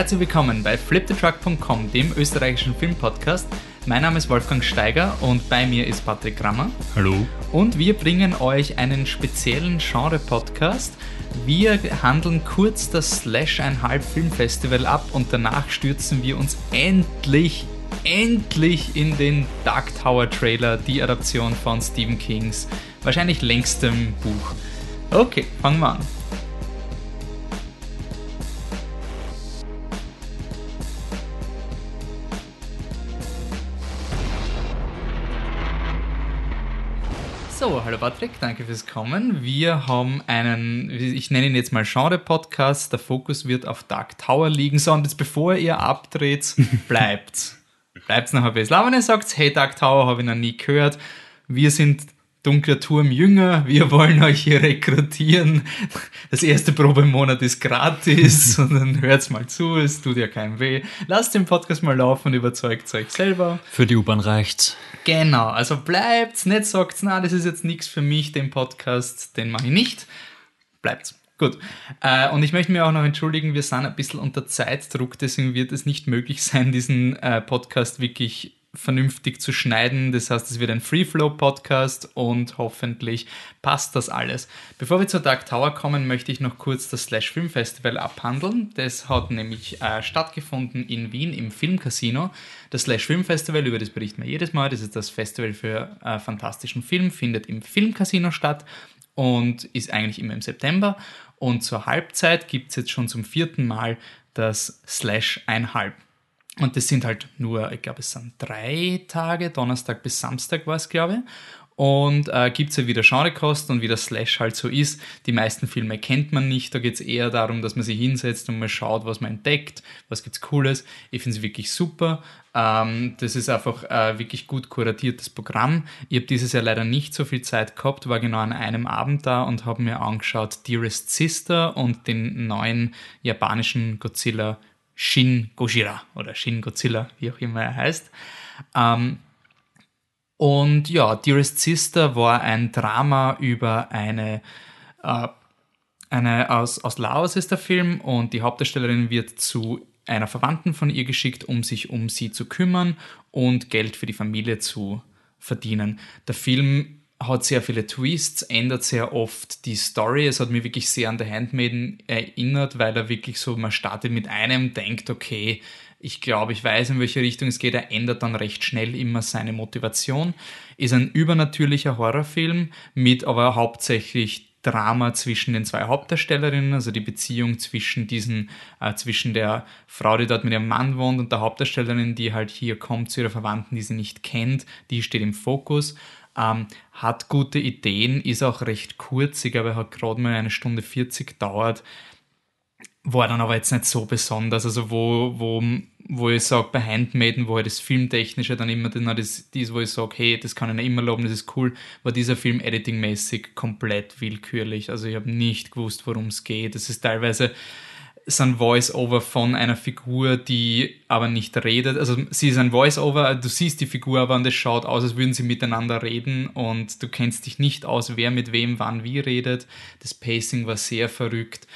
Herzlich willkommen bei fliptetruck.com, dem österreichischen Filmpodcast. Mein Name ist Wolfgang Steiger und bei mir ist Patrick Grammer. Hallo. Und wir bringen euch einen speziellen Genre-Podcast. Wir handeln kurz das Slash einhalb Filmfestival ab und danach stürzen wir uns endlich, endlich in den Dark Tower Trailer, die Adaption von Stephen Kings wahrscheinlich längstem Buch. Okay, fangen wir an. Patrick, danke fürs Kommen. Wir haben einen, ich nenne ihn jetzt mal Genre-Podcast. Der Fokus wird auf Dark Tower liegen. So, und jetzt bevor ihr abdreht, bleibt. bleibt noch ein bisschen. Aber wenn ihr sagt, hey, Dark Tower habe ich noch nie gehört. Wir sind Dunkler Turm Jünger, wir wollen euch hier rekrutieren. Das erste Probemonat ist gratis und dann hört's mal zu, es tut ja keinem weh. Lasst den Podcast mal laufen und überzeugt euch selber. Für die U-Bahn reicht's. Genau, also bleibt's, nicht sagt's, na, das ist jetzt nichts für mich, den Podcast, den mache ich nicht. Bleibt's. Gut. Äh, und ich möchte mir auch noch entschuldigen, wir sind ein bisschen unter Zeitdruck, deswegen wird es nicht möglich sein, diesen äh, Podcast wirklich vernünftig zu schneiden. Das heißt, es wird ein Free-Flow-Podcast und hoffentlich passt das alles. Bevor wir zur Dark Tower kommen, möchte ich noch kurz das Slash Film Festival abhandeln. Das hat nämlich äh, stattgefunden in Wien im Filmcasino. Das Slash Film Festival, über das berichten wir jedes Mal. Das ist das Festival für äh, fantastischen Film, findet im Filmcasino statt und ist eigentlich immer im September. Und zur Halbzeit gibt es jetzt schon zum vierten Mal das Slash einhalb. Und das sind halt nur, ich glaube, es sind drei Tage, Donnerstag bis Samstag war es, glaube ich. Und äh, gibt es ja wieder Genrekosten und wie das Slash halt so ist. Die meisten Filme kennt man nicht. Da geht es eher darum, dass man sich hinsetzt und mal schaut, was man entdeckt, was gibt's Cooles. Ich finde es wirklich super. Ähm, das ist einfach äh, wirklich gut kuratiertes Programm. Ich habe dieses Jahr leider nicht so viel Zeit gehabt, war genau an einem Abend da und habe mir angeschaut Dearest Sister und den neuen japanischen Godzilla Shin Gojira oder Shin Godzilla, wie auch immer er heißt. Ähm, und ja, Dearest Sister war ein Drama über eine, äh, eine aus, aus Laos ist der Film und die Hauptdarstellerin wird zu einer Verwandten von ihr geschickt, um sich um sie zu kümmern und Geld für die Familie zu verdienen. Der Film hat sehr viele Twists, ändert sehr oft die Story. Es hat mich wirklich sehr an The Handmaiden erinnert, weil er wirklich so, man startet mit einem, denkt, okay, ich glaube, ich weiß, in welche Richtung es geht. Er ändert dann recht schnell immer seine Motivation. Ist ein übernatürlicher Horrorfilm mit aber hauptsächlich Drama zwischen den zwei Hauptdarstellerinnen, also die Beziehung zwischen diesen, äh, zwischen der Frau, die dort mit ihrem Mann wohnt und der Hauptdarstellerin, die halt hier kommt zu ihrer Verwandten, die sie nicht kennt, die steht im Fokus. Ähm, hat gute Ideen, ist auch recht kurz. Ich glaube, er hat gerade mal eine Stunde 40 dauert. War dann aber jetzt nicht so besonders. Also, wo, wo, wo ich sage, bei Handmaiden, wo halt das Filmtechnische dann immer dann das, dies, wo ich sage, hey, das kann ich immer loben, das ist cool, war dieser Film editingmäßig komplett willkürlich. Also, ich habe nicht gewusst, worum es geht. Es ist teilweise ist ein Voice-Over von einer Figur, die aber nicht redet. Also sie ist ein Voice-Over, du siehst die Figur aber und es schaut aus, als würden sie miteinander reden und du kennst dich nicht aus, wer mit wem wann wie redet. Das Pacing war sehr verrückt.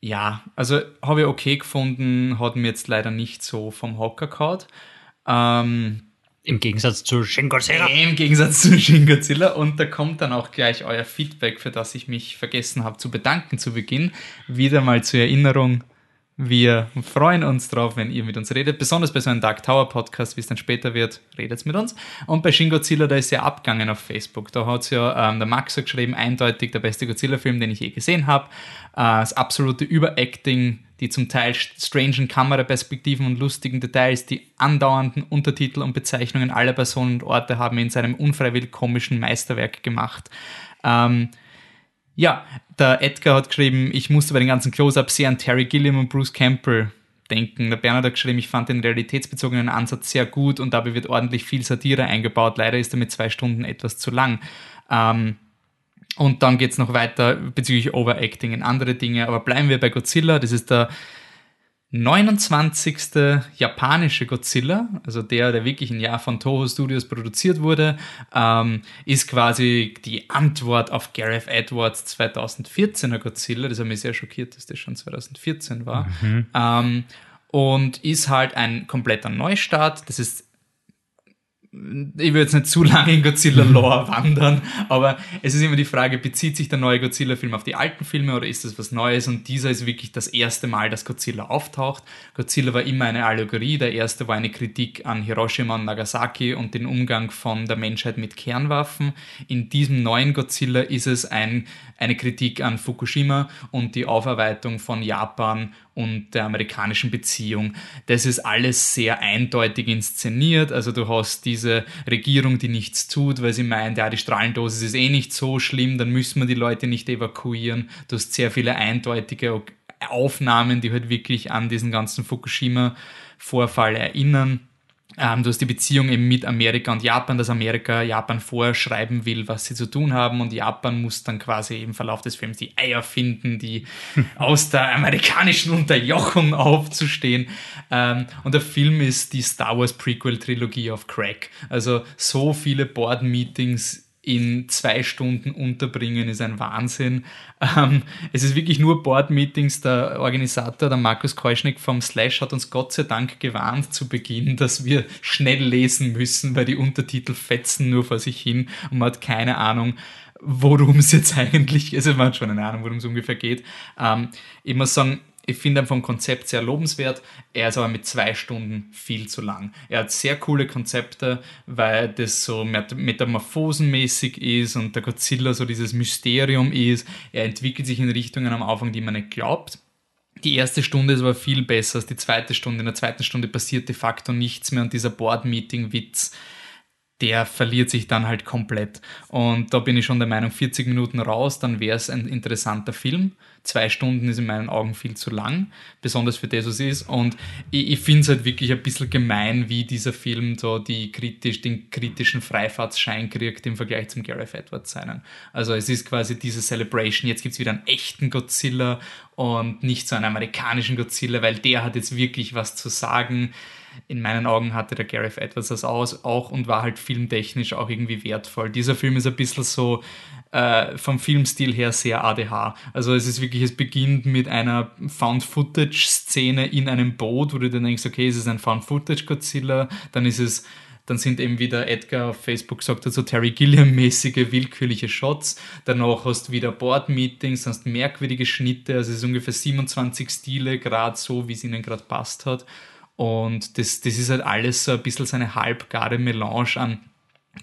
Ja, also habe ich okay gefunden, hat mir jetzt leider nicht so vom Hocker gehauen. Ähm, im Gegensatz zu Shin Godzilla. Im Gegensatz zu Shin Godzilla. Und da kommt dann auch gleich euer Feedback, für das ich mich vergessen habe zu bedanken zu Beginn. Wieder mal zur Erinnerung. Wir freuen uns drauf, wenn ihr mit uns redet. Besonders bei so einem Dark Tower Podcast, wie es dann später wird, redet mit uns. Und bei Shin Godzilla, da ist ja abgegangen auf Facebook. Da hat ja ähm, der Max so geschrieben, eindeutig der beste Godzilla-Film, den ich je gesehen habe. Äh, das absolute Überacting, die zum Teil strangen Kameraperspektiven und lustigen Details, die andauernden Untertitel und Bezeichnungen aller Personen und Orte haben in seinem unfreiwillig komischen Meisterwerk gemacht. Ähm, ja, der Edgar hat geschrieben, ich musste bei den ganzen Close-Ups sehr an Terry Gilliam und Bruce Campbell denken. Der Bernhard hat geschrieben, ich fand den realitätsbezogenen Ansatz sehr gut und dabei wird ordentlich viel Satire eingebaut. Leider ist er mit zwei Stunden etwas zu lang. Ähm, und dann geht es noch weiter bezüglich Overacting in andere Dinge. Aber bleiben wir bei Godzilla. Das ist der 29. japanische Godzilla, also der, der wirklich ein Jahr von Toho Studios produziert wurde, ähm, ist quasi die Antwort auf Gareth Edwards 2014er Godzilla. Das hat mich sehr schockiert, dass das schon 2014 war. Mhm. Ähm, und ist halt ein kompletter Neustart. Das ist ich will jetzt nicht zu lange in Godzilla-Lore wandern, aber es ist immer die Frage, bezieht sich der neue Godzilla-Film auf die alten Filme oder ist das was Neues? Und dieser ist wirklich das erste Mal, dass Godzilla auftaucht. Godzilla war immer eine Allegorie. Der erste war eine Kritik an Hiroshima und Nagasaki und den Umgang von der Menschheit mit Kernwaffen. In diesem neuen Godzilla ist es ein, eine Kritik an Fukushima und die Aufarbeitung von Japan und der amerikanischen Beziehung. Das ist alles sehr eindeutig inszeniert. Also du hast diese Regierung, die nichts tut, weil sie meint, ja, die Strahlendosis ist eh nicht so schlimm, dann müssen wir die Leute nicht evakuieren. Du hast sehr viele eindeutige Aufnahmen, die halt wirklich an diesen ganzen Fukushima-Vorfall erinnern. Ähm, du hast die Beziehung eben mit Amerika und Japan, dass Amerika Japan vorschreiben will, was sie zu tun haben und Japan muss dann quasi im Verlauf des Films die Eier finden, die aus der amerikanischen Unterjochung aufzustehen. Ähm, und der Film ist die Star Wars Prequel Trilogie auf Crack. Also so viele Board-Meetings in zwei Stunden unterbringen, ist ein Wahnsinn. Ähm, es ist wirklich nur Board-Meetings. Der Organisator, der Markus Keuschnick vom Slash, hat uns Gott sei Dank gewarnt zu Beginn, dass wir schnell lesen müssen, weil die Untertitel fetzen nur vor sich hin und man hat keine Ahnung, worum es jetzt eigentlich, also man hat schon eine Ahnung, worum es ungefähr geht. Ähm, ich muss sagen, ich finde ihn vom Konzept sehr lobenswert. Er ist aber mit zwei Stunden viel zu lang. Er hat sehr coole Konzepte, weil das so metamorphosenmäßig ist und der Godzilla so dieses Mysterium ist. Er entwickelt sich in Richtungen am Anfang, die man nicht glaubt. Die erste Stunde ist aber viel besser als die zweite Stunde. In der zweiten Stunde passiert de facto nichts mehr und dieser Board-Meeting-Witz, der verliert sich dann halt komplett. Und da bin ich schon der Meinung, 40 Minuten raus, dann wäre es ein interessanter Film. Zwei Stunden ist in meinen Augen viel zu lang, besonders für das, was es ist. Und ich, ich finde es halt wirklich ein bisschen gemein, wie dieser Film so die kritisch, den kritischen Freifahrtsschein kriegt im Vergleich zum Gareth Edwards seinen. Also es ist quasi diese Celebration, jetzt gibt es wieder einen echten Godzilla und nicht so einen amerikanischen Godzilla, weil der hat jetzt wirklich was zu sagen in meinen Augen hatte der Gareth Edwards das aus, auch und war halt filmtechnisch auch irgendwie wertvoll. Dieser Film ist ein bisschen so äh, vom Filmstil her sehr ADH. Also es ist wirklich, es beginnt mit einer Found-Footage-Szene in einem Boot, wo du dann denkst, okay, es ist ein Found-Footage-Godzilla, dann ist es dann sind eben wieder Edgar auf Facebook gesagt hat, so Terry Gilliam-mäßige willkürliche Shots. Danach hast du wieder Board-Meetings, hast merkwürdige Schnitte, also es ist ungefähr 27 Stile, gerade so, wie es ihnen gerade passt hat. Und das, das ist halt alles so ein bisschen so eine halbgare Melange an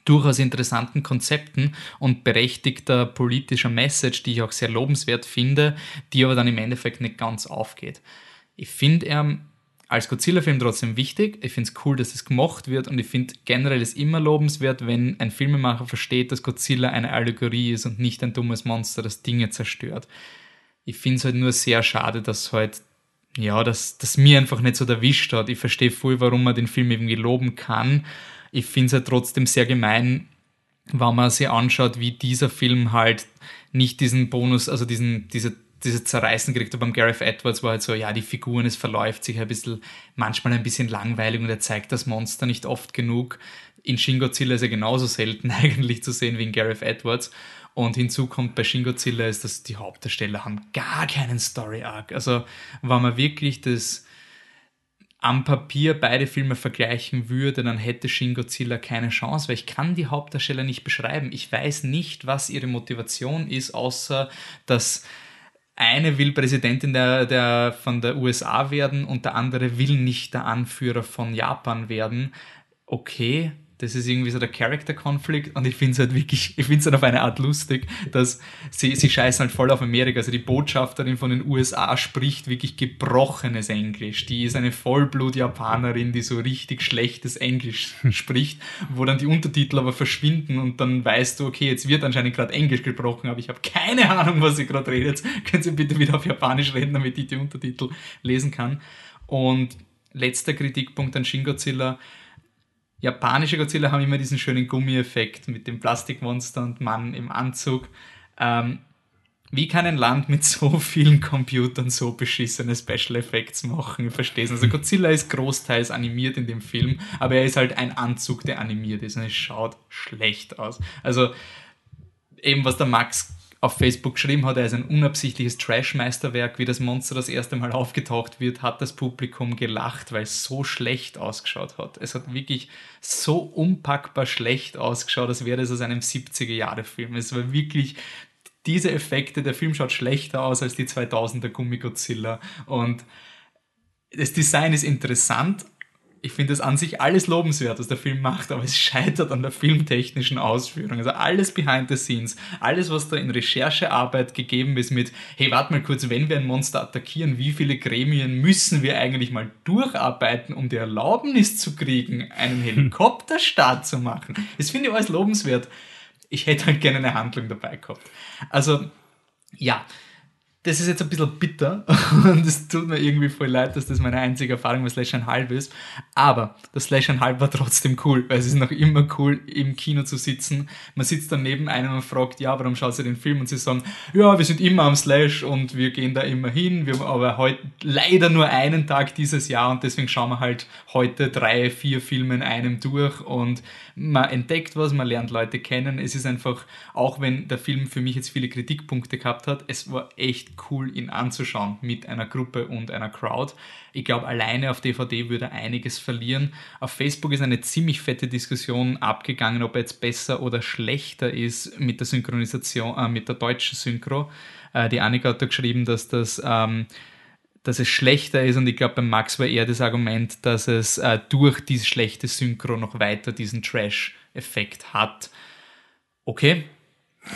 durchaus interessanten Konzepten und berechtigter politischer Message, die ich auch sehr lobenswert finde, die aber dann im Endeffekt nicht ganz aufgeht. Ich finde er als Godzilla-Film trotzdem wichtig. Ich finde es cool, dass es gemacht wird und ich finde generell es immer lobenswert, wenn ein Filmemacher versteht, dass Godzilla eine Allegorie ist und nicht ein dummes Monster, das Dinge zerstört. Ich finde es halt nur sehr schade, dass halt ja, dass das mir einfach nicht so erwischt hat. Ich verstehe voll, warum man den Film irgendwie loben kann. Ich finde es halt trotzdem sehr gemein, wenn man sich anschaut, wie dieser Film halt nicht diesen Bonus, also diesen, diese, diese Zerreißen kriegt. Aber beim Gareth Edwards war halt so, ja, die Figuren, es verläuft sich ein bisschen, manchmal ein bisschen langweilig und er zeigt das Monster nicht oft genug. In Shin Godzilla ist er genauso selten eigentlich zu sehen wie in Gareth Edwards. Und hinzu kommt bei Shin Godzilla ist, dass die Hauptdarsteller haben gar keinen Story-Arc. Also, wenn man wirklich das am Papier beide Filme vergleichen würde, dann hätte Shin Godzilla keine Chance, weil ich kann die Hauptdarsteller nicht beschreiben. Ich weiß nicht, was ihre Motivation ist, außer dass eine will Präsidentin der, der, von der USA werden und der andere will nicht der Anführer von Japan werden. Okay, das ist irgendwie so der Character-Konflikt und ich finde es halt wirklich, ich finde es halt auf eine Art lustig, dass sie, sie scheißen halt voll auf Amerika. Also die Botschafterin von den USA spricht wirklich gebrochenes Englisch. Die ist eine Vollblut-Japanerin, die so richtig schlechtes Englisch spricht, wo dann die Untertitel aber verschwinden und dann weißt du, okay, jetzt wird anscheinend gerade Englisch gebrochen, aber ich habe keine Ahnung, was sie gerade redet. Können Sie bitte wieder auf Japanisch reden, damit ich die Untertitel lesen kann. Und letzter Kritikpunkt an Shin Godzilla japanische Godzilla haben immer diesen schönen Gummieffekt mit dem Plastikmonster und Mann im Anzug. Ähm, wie kann ein Land mit so vielen Computern so beschissene Special Effects machen? Ich verstehe es. Also Godzilla ist großteils animiert in dem Film, aber er ist halt ein Anzug, der animiert ist und es schaut schlecht aus. Also eben was der Max auf Facebook geschrieben hat, er ist ein unabsichtliches Trash-Meisterwerk, wie das Monster das erste Mal aufgetaucht wird, hat das Publikum gelacht, weil es so schlecht ausgeschaut hat. Es hat wirklich so unpackbar schlecht ausgeschaut, als wäre es aus einem 70er-Jahre-Film. Es war wirklich diese Effekte, der Film schaut schlechter aus als die 2000er Gummi Godzilla und das Design ist interessant, ich finde es an sich alles lobenswert, was der Film macht, aber es scheitert an der filmtechnischen Ausführung. Also alles behind the scenes, alles, was da in Recherchearbeit gegeben ist mit, hey, warte mal kurz, wenn wir ein Monster attackieren, wie viele Gremien müssen wir eigentlich mal durcharbeiten, um die Erlaubnis zu kriegen, einen Helikopterstart zu machen? Das finde ich alles lobenswert. Ich hätte halt gerne eine Handlung dabei gehabt. Also, ja, das ist jetzt ein bisschen bitter und es tut mir irgendwie voll leid, dass das meine einzige Erfahrung mit Slash ein Halb ist. Aber das Slash ein Halb war trotzdem cool, weil es ist noch immer cool, im Kino zu sitzen. Man sitzt dann neben einem und fragt, ja, warum schaust du den Film? Und sie sagen, ja, wir sind immer am Slash und wir gehen da immer hin. Wir haben aber heute leider nur einen Tag dieses Jahr und deswegen schauen wir halt heute drei, vier Filme in einem durch und man entdeckt was, man lernt Leute kennen. Es ist einfach, auch wenn der Film für mich jetzt viele Kritikpunkte gehabt hat, es war echt cool, ihn anzuschauen mit einer Gruppe und einer Crowd. Ich glaube, alleine auf DVD würde er einiges verlieren. Auf Facebook ist eine ziemlich fette Diskussion abgegangen, ob er jetzt besser oder schlechter ist mit der Synchronisation, äh, mit der deutschen Synchro. Äh, die Annika hat da geschrieben, dass das ähm, dass es schlechter ist und ich glaube, bei Max war eher das Argument, dass es äh, durch diese schlechte Synchro noch weiter diesen Trash-Effekt hat. Okay,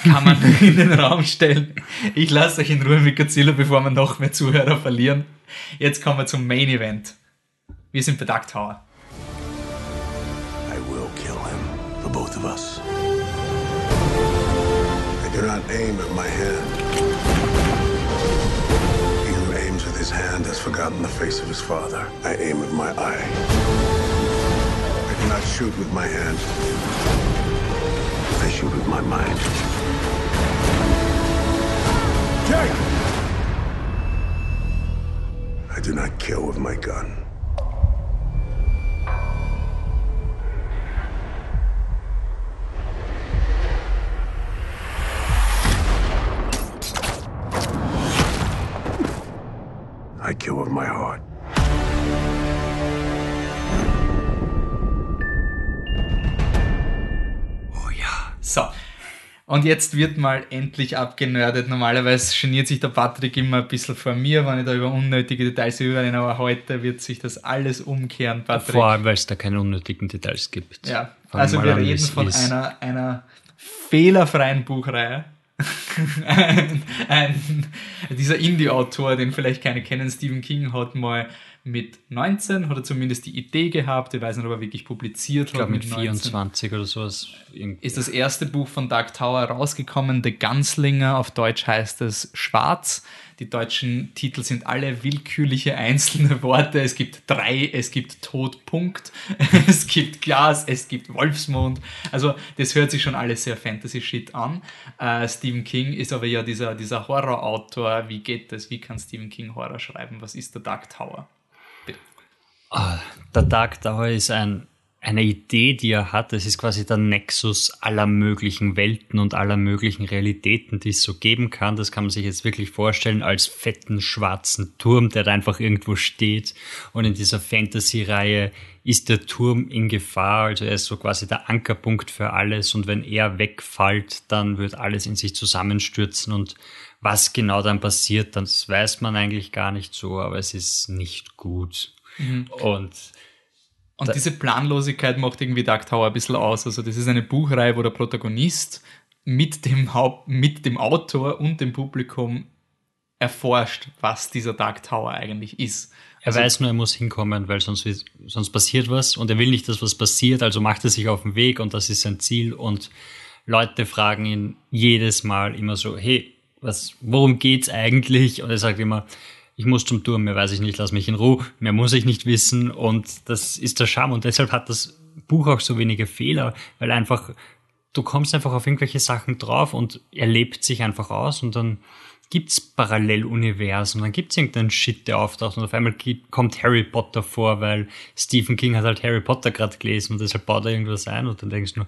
kann man in den Raum stellen. Ich lasse euch in Ruhe mit Godzilla, bevor wir noch mehr Zuhörer verlieren. Jetzt kommen wir zum Main Event. Wir sind bei Dark Tower. I will kill him for both of us. I do not aim at my hand. He who aims with his hand has forgotten the face of his father. I aim with my eye. I do not shoot with my hand. I shoot with my mind. Jake! I do not kill with my gun. I kill with my heart. Und jetzt wird mal endlich abgenördet. Normalerweise geniert sich der Patrick immer ein bisschen vor mir, wenn ich da über unnötige Details überrenne, aber heute wird sich das alles umkehren, Patrick. Vor allem, weil es da keine unnötigen Details gibt. Ja, Fangen also wir an, reden von ist. einer, einer fehlerfreien Buchreihe. ein, ein, dieser Indie-Autor, den vielleicht keine kennen, Stephen King, hat mal mit 19, hat er zumindest die Idee gehabt, ich weiß nicht, ob er wirklich publiziert Ich glaube mit 19 24 oder sowas. Ist das erste Buch von Dark Tower rausgekommen, The Gunslinger, auf Deutsch heißt es Schwarz. Die deutschen Titel sind alle willkürliche einzelne Worte. Es gibt drei, es gibt Tod, Punkt, es gibt Glas, es gibt Wolfsmond. Also das hört sich schon alles sehr Fantasy-Shit an. Äh, Stephen King ist aber ja dieser, dieser Horror-Autor. Wie geht das? Wie kann Stephen King Horror schreiben? Was ist der Dark Tower? Ah, der Dark Tower ist ein, eine Idee, die er hat. Es ist quasi der Nexus aller möglichen Welten und aller möglichen Realitäten, die es so geben kann. Das kann man sich jetzt wirklich vorstellen als fetten schwarzen Turm, der da einfach irgendwo steht. Und in dieser Fantasy-Reihe ist der Turm in Gefahr. Also er ist so quasi der Ankerpunkt für alles. Und wenn er wegfällt, dann wird alles in sich zusammenstürzen. Und was genau dann passiert, das weiß man eigentlich gar nicht so, aber es ist nicht gut. Und Und diese Planlosigkeit macht irgendwie Dark Tower ein bisschen aus. Also das ist eine Buchreihe, wo der Protagonist mit dem Haupt, mit dem Autor und dem Publikum erforscht, was dieser Dark Tower eigentlich ist. Er weiß nur, er muss hinkommen, weil sonst, sonst passiert was und er will nicht, dass was passiert, also macht er sich auf den Weg und das ist sein Ziel und Leute fragen ihn jedes Mal immer so, hey, was, worum geht's eigentlich? Und er sagt immer, ich muss zum Turm, mehr weiß ich nicht, lass mich in Ruhe, mehr muss ich nicht wissen. Und das ist der Charme. Und deshalb hat das Buch auch so wenige Fehler, weil einfach, du kommst einfach auf irgendwelche Sachen drauf und er lebt sich einfach aus und dann gibt's Paralleluniversen, dann gibt's irgendeinen Shit, der auftaucht und auf einmal kommt Harry Potter vor, weil Stephen King hat halt Harry Potter gerade gelesen und deshalb baut er irgendwas ein und dann denkst du nur,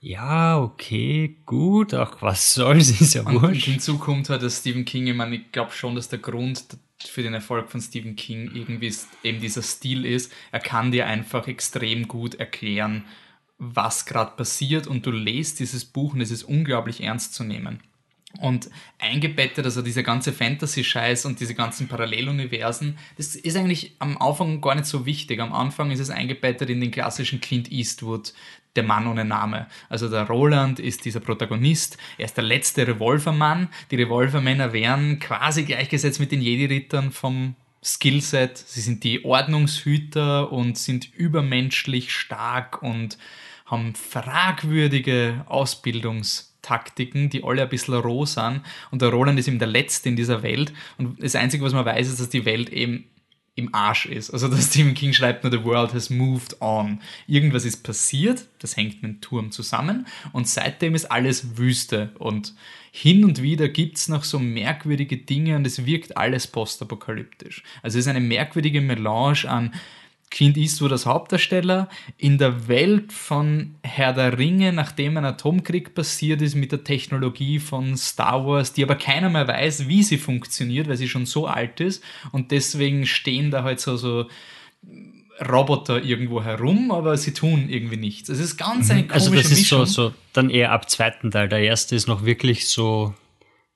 ja, okay, gut, auch was soll's, ist ja wurscht. hinzu kommt halt, dass Stephen King, ich meine, ich glaube schon, dass der Grund für den Erfolg von Stephen King irgendwie eben dieser Stil ist, er kann dir einfach extrem gut erklären, was gerade passiert und du lest dieses Buch und es ist unglaublich ernst zu nehmen. Und eingebettet, also dieser ganze Fantasy-Scheiß und diese ganzen Paralleluniversen, das ist eigentlich am Anfang gar nicht so wichtig. Am Anfang ist es eingebettet in den klassischen Clint Eastwood, der Mann ohne Name. Also der Roland ist dieser Protagonist, er ist der letzte Revolvermann. Die Revolvermänner wären quasi gleichgesetzt mit den Jedi-Rittern vom Skillset. Sie sind die Ordnungshüter und sind übermenschlich stark und haben fragwürdige Ausbildungstaktiken, die alle ein bisschen roh sind. Und der Roland ist eben der Letzte in dieser Welt. Und das Einzige, was man weiß, ist, dass die Welt eben im Arsch ist. Also dass Stephen King schreibt nur, the world has moved on. Irgendwas ist passiert, das hängt mit dem Turm zusammen und seitdem ist alles Wüste und hin und wieder gibt es noch so merkwürdige Dinge und es wirkt alles postapokalyptisch. Also es ist eine merkwürdige Melange an Clint Eastwood als Hauptdarsteller in der Welt von Herr der Ringe, nachdem ein Atomkrieg passiert ist mit der Technologie von Star Wars, die aber keiner mehr weiß, wie sie funktioniert, weil sie schon so alt ist und deswegen stehen da halt so, so Roboter irgendwo herum, aber sie tun irgendwie nichts. Es ist ganz eine komische Also das ist Mischung. so, so dann eher ab zweiten Teil. Der erste ist noch wirklich so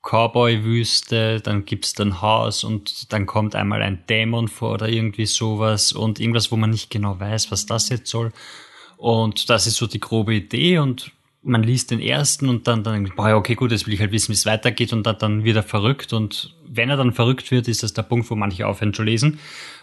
Cowboy-Wüste, dann gibt's dann Haus und dann kommt einmal ein Dämon vor oder irgendwie sowas und irgendwas, wo man nicht genau weiß, was das jetzt soll. Und das ist so die grobe Idee und man liest den ersten und dann, dann boah, ja, okay, gut, jetzt will ich halt wissen, wie es weitergeht und dann, dann wird er verrückt und wenn er dann verrückt wird, ist das der Punkt, wo manche aufhören zu lesen.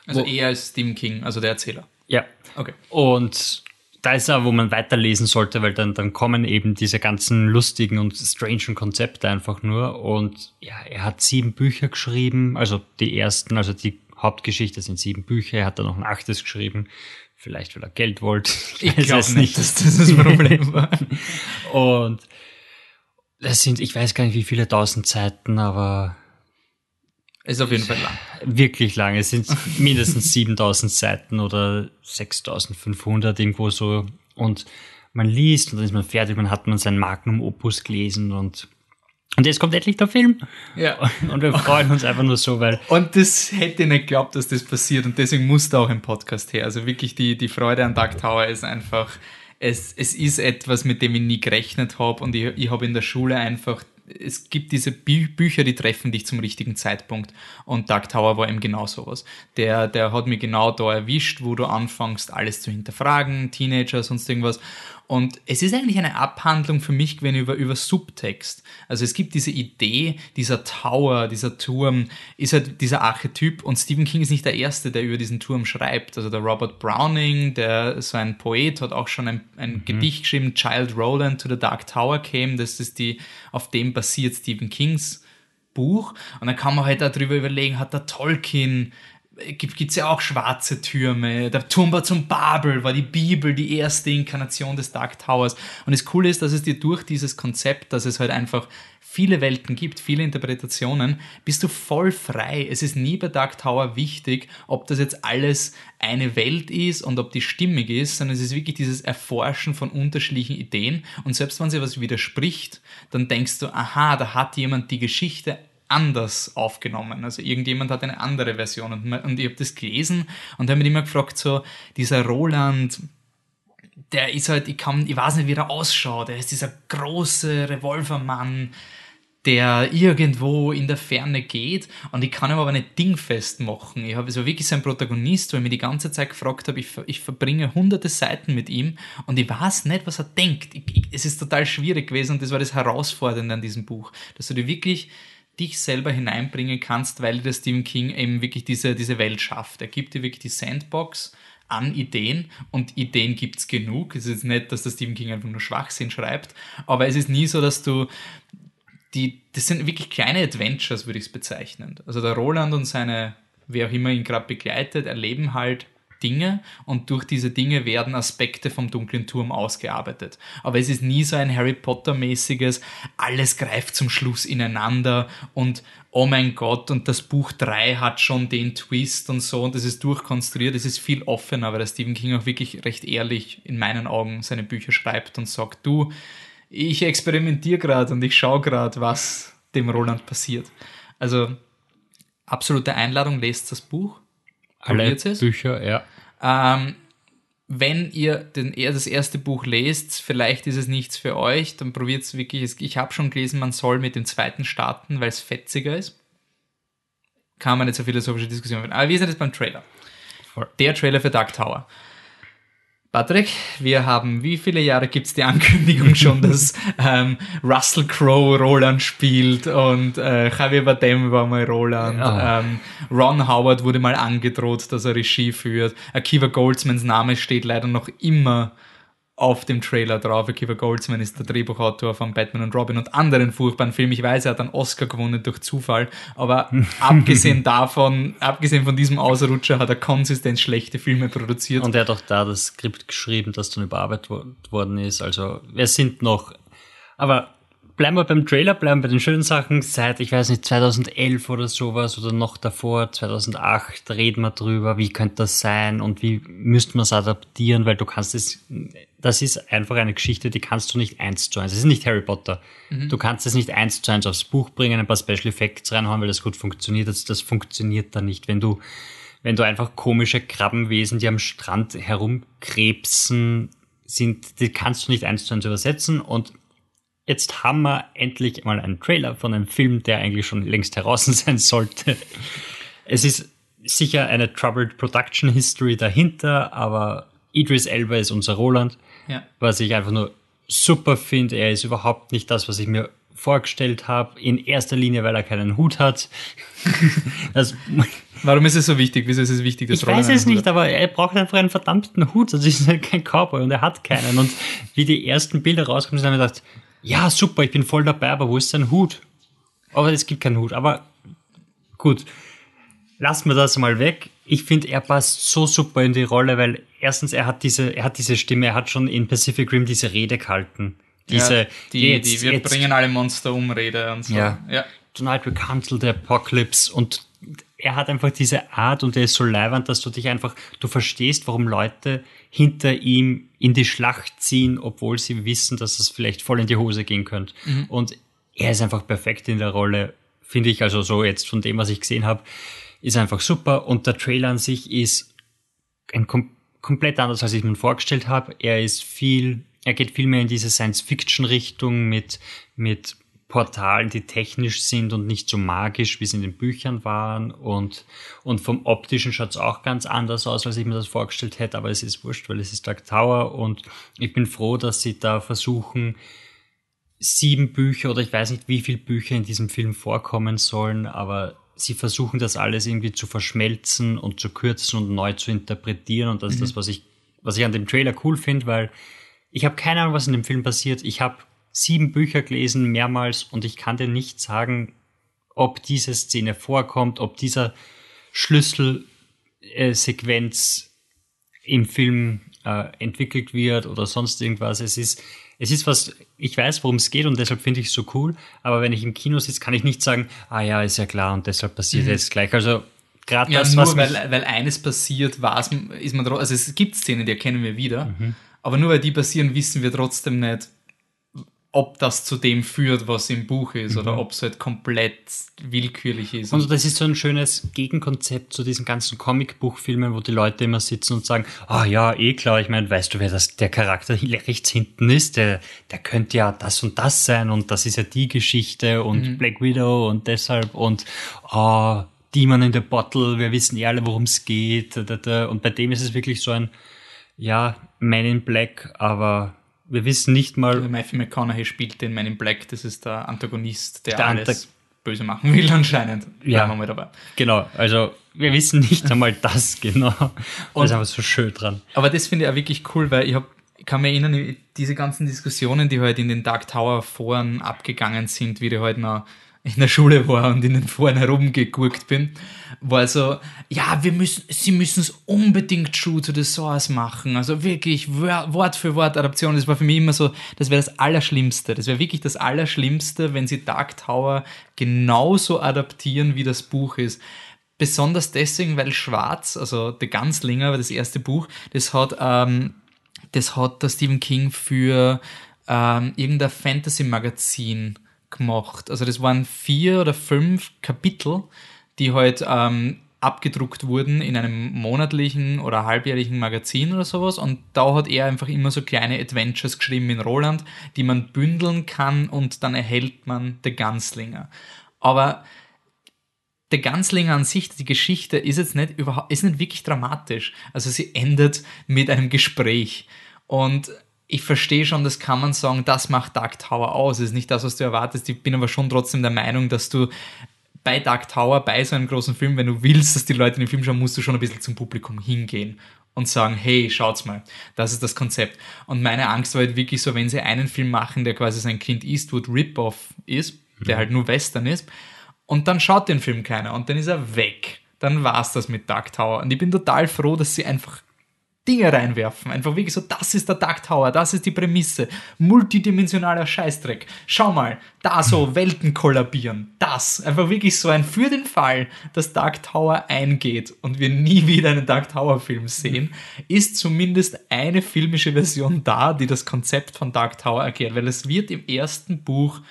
also wo- eher als Stephen King, also der Erzähler. Ja. Okay. Und da ist er, wo man weiterlesen sollte, weil dann, dann kommen eben diese ganzen lustigen und strangen Konzepte einfach nur. Und ja, er hat sieben Bücher geschrieben, also die ersten, also die Hauptgeschichte sind sieben Bücher. Er hat dann noch ein achtes geschrieben. Vielleicht, weil er Geld wollte. Ich weiß glaube nicht, dass das das Problem war. Und das sind, ich weiß gar nicht, wie viele tausend Seiten, aber Ist auf jeden Fall lang. wirklich lang. Es sind mindestens 7000 Seiten oder 6500 irgendwo so. Und man liest und dann ist man fertig, man hat man sein Magnum Opus gelesen und, und jetzt kommt endlich der Film. Ja. Und wir freuen uns einfach nur so, weil Und das hätte ich nicht geglaubt, dass das passiert und deswegen musste auch ein Podcast her. Also wirklich die, die Freude an Dark Tower ist einfach, es, es ist etwas, mit dem ich nie gerechnet habe und ich, ich habe in der Schule einfach, es gibt diese Bü Bücher, die treffen dich zum richtigen Zeitpunkt und Dark Tower war eben genau sowas. Der, der hat mich genau da erwischt, wo du anfängst, alles zu hinterfragen, Teenager, sonst irgendwas. Und es ist eigentlich eine Abhandlung für mich gewesen über, über Subtext. Also es gibt diese Idee, dieser Tower, dieser Turm, ist halt dieser Archetyp und Stephen King ist nicht der Erste, der über diesen Turm schreibt. Also der Robert Browning, der so ein Poet, hat auch schon ein, ein Gedicht geschrieben, Child Roland to the Dark Tower came. Das ist die, auf dem basiert Stephen Kings Buch. Und dann kann man halt darüber überlegen, hat der Tolkien gibt es ja auch schwarze Türme. Der Turmbau zum Babel war die Bibel, die erste Inkarnation des Dark Towers. Und das Coole ist, dass es dir durch dieses Konzept, dass es halt einfach viele Welten gibt, viele Interpretationen, bist du voll frei. Es ist nie bei Dark Tower wichtig, ob das jetzt alles eine Welt ist und ob die stimmig ist, sondern es ist wirklich dieses Erforschen von unterschiedlichen Ideen. Und selbst wenn sie was widerspricht, dann denkst du, aha, da hat jemand die Geschichte anders aufgenommen. Also irgendjemand hat eine andere Version und, und ich habe das gelesen und habe mich immer gefragt, so dieser Roland, der ist halt, ich kann, ich weiß nicht, wie er ausschaut, er ist dieser große Revolvermann, der irgendwo in der Ferne geht und ich kann ihm aber nicht dingfest machen. Ich habe so wirklich so einen Protagonist, wo ich mir die ganze Zeit gefragt habe, ich, ich verbringe hunderte Seiten mit ihm und ich weiß nicht, was er denkt. Ich, ich, es ist total schwierig gewesen und das war das Herausfordernde an diesem Buch, dass du dir wirklich dich selber hineinbringen kannst, weil der Stephen King eben wirklich diese, diese Welt schafft. Er gibt dir wirklich die Sandbox an Ideen und Ideen gibt's genug. Es ist nicht, dass der Stephen King einfach nur Schwachsinn schreibt, aber es ist nie so, dass du die, das sind wirklich kleine Adventures, würde ich es bezeichnen. Also der Roland und seine, wer auch immer ihn gerade begleitet, erleben halt Dinge und durch diese Dinge werden Aspekte vom dunklen Turm ausgearbeitet. Aber es ist nie so ein Harry Potter-mäßiges, alles greift zum Schluss ineinander und oh mein Gott, und das Buch 3 hat schon den Twist und so und das ist durchkonstruiert, es ist viel offener, weil der Stephen King auch wirklich recht ehrlich in meinen Augen seine Bücher schreibt und sagt, du, ich experimentiere gerade und ich schaue gerade, was dem Roland passiert. Also absolute Einladung, lest das Buch. Alle es. Bücher, ja. Ähm, wenn ihr den, das erste Buch lest, vielleicht ist es nichts für euch, dann probiert es wirklich. Ich habe schon gelesen, man soll mit dem zweiten starten, weil es fetziger ist. Kann man jetzt eine philosophische Diskussion führen. Aber wie ist das beim Trailer? Der Trailer für Dark Tower. Patrick, wir haben, wie viele Jahre gibt es die Ankündigung schon, dass ähm, Russell Crowe Roland spielt und äh, Javier Bardem war mal Roland, Ja. ähm, Ron Howard wurde mal angedroht, dass er Regie führt, Akiva Goldsmans Name steht leider noch immer auf dem Trailer drauf. Akiva Goldsman ist der Drehbuchautor von Batman und Robin und anderen furchtbaren Filmen. Ich weiß, er hat einen Oscar gewonnen durch Zufall, aber abgesehen davon, abgesehen von diesem Ausrutscher, hat er konsistent schlechte Filme produziert. Und er hat auch da das Skript geschrieben, das dann überarbeitet wo- worden ist. Also wir sind noch. Aber bleiben wir beim Trailer, bleiben bei den schönen Sachen. Seit, ich weiß nicht, 2011 oder sowas oder noch davor, 2008, reden wir drüber, wie könnte das sein und wie müsste man es adaptieren, weil du kannst es, das ist einfach eine Geschichte, die kannst du nicht eins zu eins. Es ist nicht Harry Potter. Du kannst es nicht eins zu eins aufs Buch bringen, ein paar Special Effects reinhauen, weil das gut funktioniert. Das, das funktioniert da nicht. Wenn du, wenn du einfach komische Krabbenwesen, die am Strand herumkrebsen, sind, die kannst du nicht eins zu eins übersetzen und jetzt haben wir endlich mal einen Trailer von einem Film, der eigentlich schon längst heraus sein sollte. Es ist sicher eine troubled Production History dahinter, aber Idris Elba ist unser Roland, Ja. was ich einfach nur super finde. Er ist überhaupt nicht das, was ich mir vorgestellt habe. In erster Linie, weil er keinen Hut hat. Das, Warum ist es so wichtig? Wieso ist es wichtig, dass ich Roland weiß es nicht, aber er braucht einfach einen verdammten Hut. Das ist kein Cowboy und er hat keinen. Und wie die ersten Bilder rauskommen, sind, haben wir gedacht, ja, super, ich bin voll dabei, aber wo ist sein Hut? Aber es gibt keinen Hut. Aber gut, lassen wir das mal weg. Ich finde, er passt so super in die Rolle, weil erstens, er hat diese, er hat diese Stimme, er hat schon in Pacific Rim diese Rede gehalten. Diese, ja, die, jetzt, die wir jetzt, bringen alle Monster um Rede und so. Ja. ja. Tonight we cancel the apocalypse und er hat einfach diese Art und er ist so leiwand, dass du dich einfach, du verstehst, warum Leute hinter ihm in die Schlacht ziehen, obwohl sie wissen, dass es vielleicht voll in die Hose gehen könnte. Und er ist einfach perfekt in der Rolle, finde ich, also so jetzt von dem, was ich gesehen habe, ist einfach super und der Trailer an sich ist ein kom komplett anders, als ich mir vorgestellt habe. Er ist viel, er geht viel mehr in diese Science-Fiction-Richtung mit, mit Portalen, die technisch sind und nicht so magisch, wie es in den Büchern waren. Und, und vom optischen schaut es auch ganz anders aus, als ich mir das vorgestellt hätte. Aber es ist wurscht, weil es ist Dark Tower und ich bin froh, dass sie da versuchen, sieben Bücher oder ich weiß nicht, wie viele Bücher in diesem Film vorkommen sollen, aber sie versuchen das alles irgendwie zu verschmelzen und zu kürzen und neu zu interpretieren und das ist das, was ich, was ich an dem Trailer cool finde, weil ich habe keine Ahnung, was in dem Film passiert. Ich habe sieben Bücher gelesen, mehrmals, und ich kann dir nicht sagen, ob diese Szene vorkommt, ob dieser Schlüsselsequenz im Film äh, entwickelt wird oder sonst irgendwas. Es ist, es ist was, ich weiß, worum es geht und deshalb finde ich es so cool, aber wenn ich im Kino sitze, kann ich nicht sagen, ah ja, ist ja klar und deshalb passiert jetzt gleich. Also gerade Ja, das, nur was weil, weil eines passiert, war's, ist man also es gibt Szenen, die erkennen wir wieder, Mhm. aber nur weil die passieren, wissen wir trotzdem nicht, ob das zu dem führt, was im Buch ist, oder ob es halt komplett willkürlich ist. Und das ist so ein schönes Gegenkonzept zu diesen ganzen Comicbuchfilmen, wo die Leute immer sitzen und sagen, ah ja, eh klar, ich meine, weißt du, wer das, der Charakter hier rechts hinten ist, der, der könnte ja das und das sein und das ist ja die Geschichte und Black Widow und deshalb und ah, Demon in the Bottle, wir wissen eh alle, worum es geht. Und bei dem ist es wirklich so ein, ja, Man in Black, aber wir wissen nicht mal, Matthew McConaughey spielt den Man in Black, das ist der Antagonist, der, Der alles Anta- böse machen will anscheinend. Ja. Bleiben wir dabei. genau, also wir wissen nicht einmal das genau. Und- das ist aber so schön dran. Aber das finde ich auch wirklich cool, weil ich, hab, ich kann mich erinnern, diese ganzen Diskussionen, die halt in den Dark Tower Foren abgegangen sind, wie die halt noch in der Schule war und in den Foren herumgeguckt bin, war so, ja, wir müssen, sie müssen es unbedingt True to the Source machen. Also wirklich Wort für Wort Adaption. Das war für mich immer so, das wäre das Allerschlimmste. Das wäre wirklich das Allerschlimmste, wenn sie Dark Tower genauso adaptieren, wie das Buch ist. Besonders deswegen, weil Schwarz, also The Gunslinger, das erste Buch, das hat, ähm, das hat der Stephen King für ähm, irgendein Fantasy-Magazin gemacht. Also das waren vier oder fünf Kapitel, die halt ähm, abgedruckt wurden in einem monatlichen oder halbjährlichen Magazin oder sowas. Und da hat er einfach immer so kleine Adventures geschrieben in Roland, die man bündeln kann und dann erhält man The Gunslinger. Aber der Ganzlinger an sich, die Geschichte ist jetzt nicht überhaupt, ist nicht wirklich dramatisch. Also sie endet mit einem Gespräch. Und ich verstehe schon, das kann man sagen, das macht Dark Tower aus. Das ist nicht das, was du erwartest. Ich bin aber schon trotzdem der Meinung, dass du bei Dark Tower, bei so einem großen Film, wenn du willst, dass die Leute den Film schauen, musst du schon ein bisschen zum Publikum hingehen und sagen, hey, schaut's mal, das ist das Konzept. Und meine Angst war halt wirklich so, wenn sie einen Film machen, der quasi sein Clint Eastwood Rip-Off ist, der mhm. halt nur Western ist, und dann schaut den Film keiner und dann ist er weg. Dann war's das mit Dark Tower. Und ich bin total froh, dass sie einfach Dinge reinwerfen. Einfach wirklich so, das ist der Dark Tower, das ist die Prämisse. Multidimensionaler Scheißdreck. Schau mal, da so Welten kollabieren. Das. Einfach wirklich so ein für den Fall, dass Dark Tower eingeht und wir nie wieder einen Dark Tower Film sehen, ist zumindest eine filmische Version da, die das Konzept von Dark Tower erklärt. Weil es wird im ersten Buch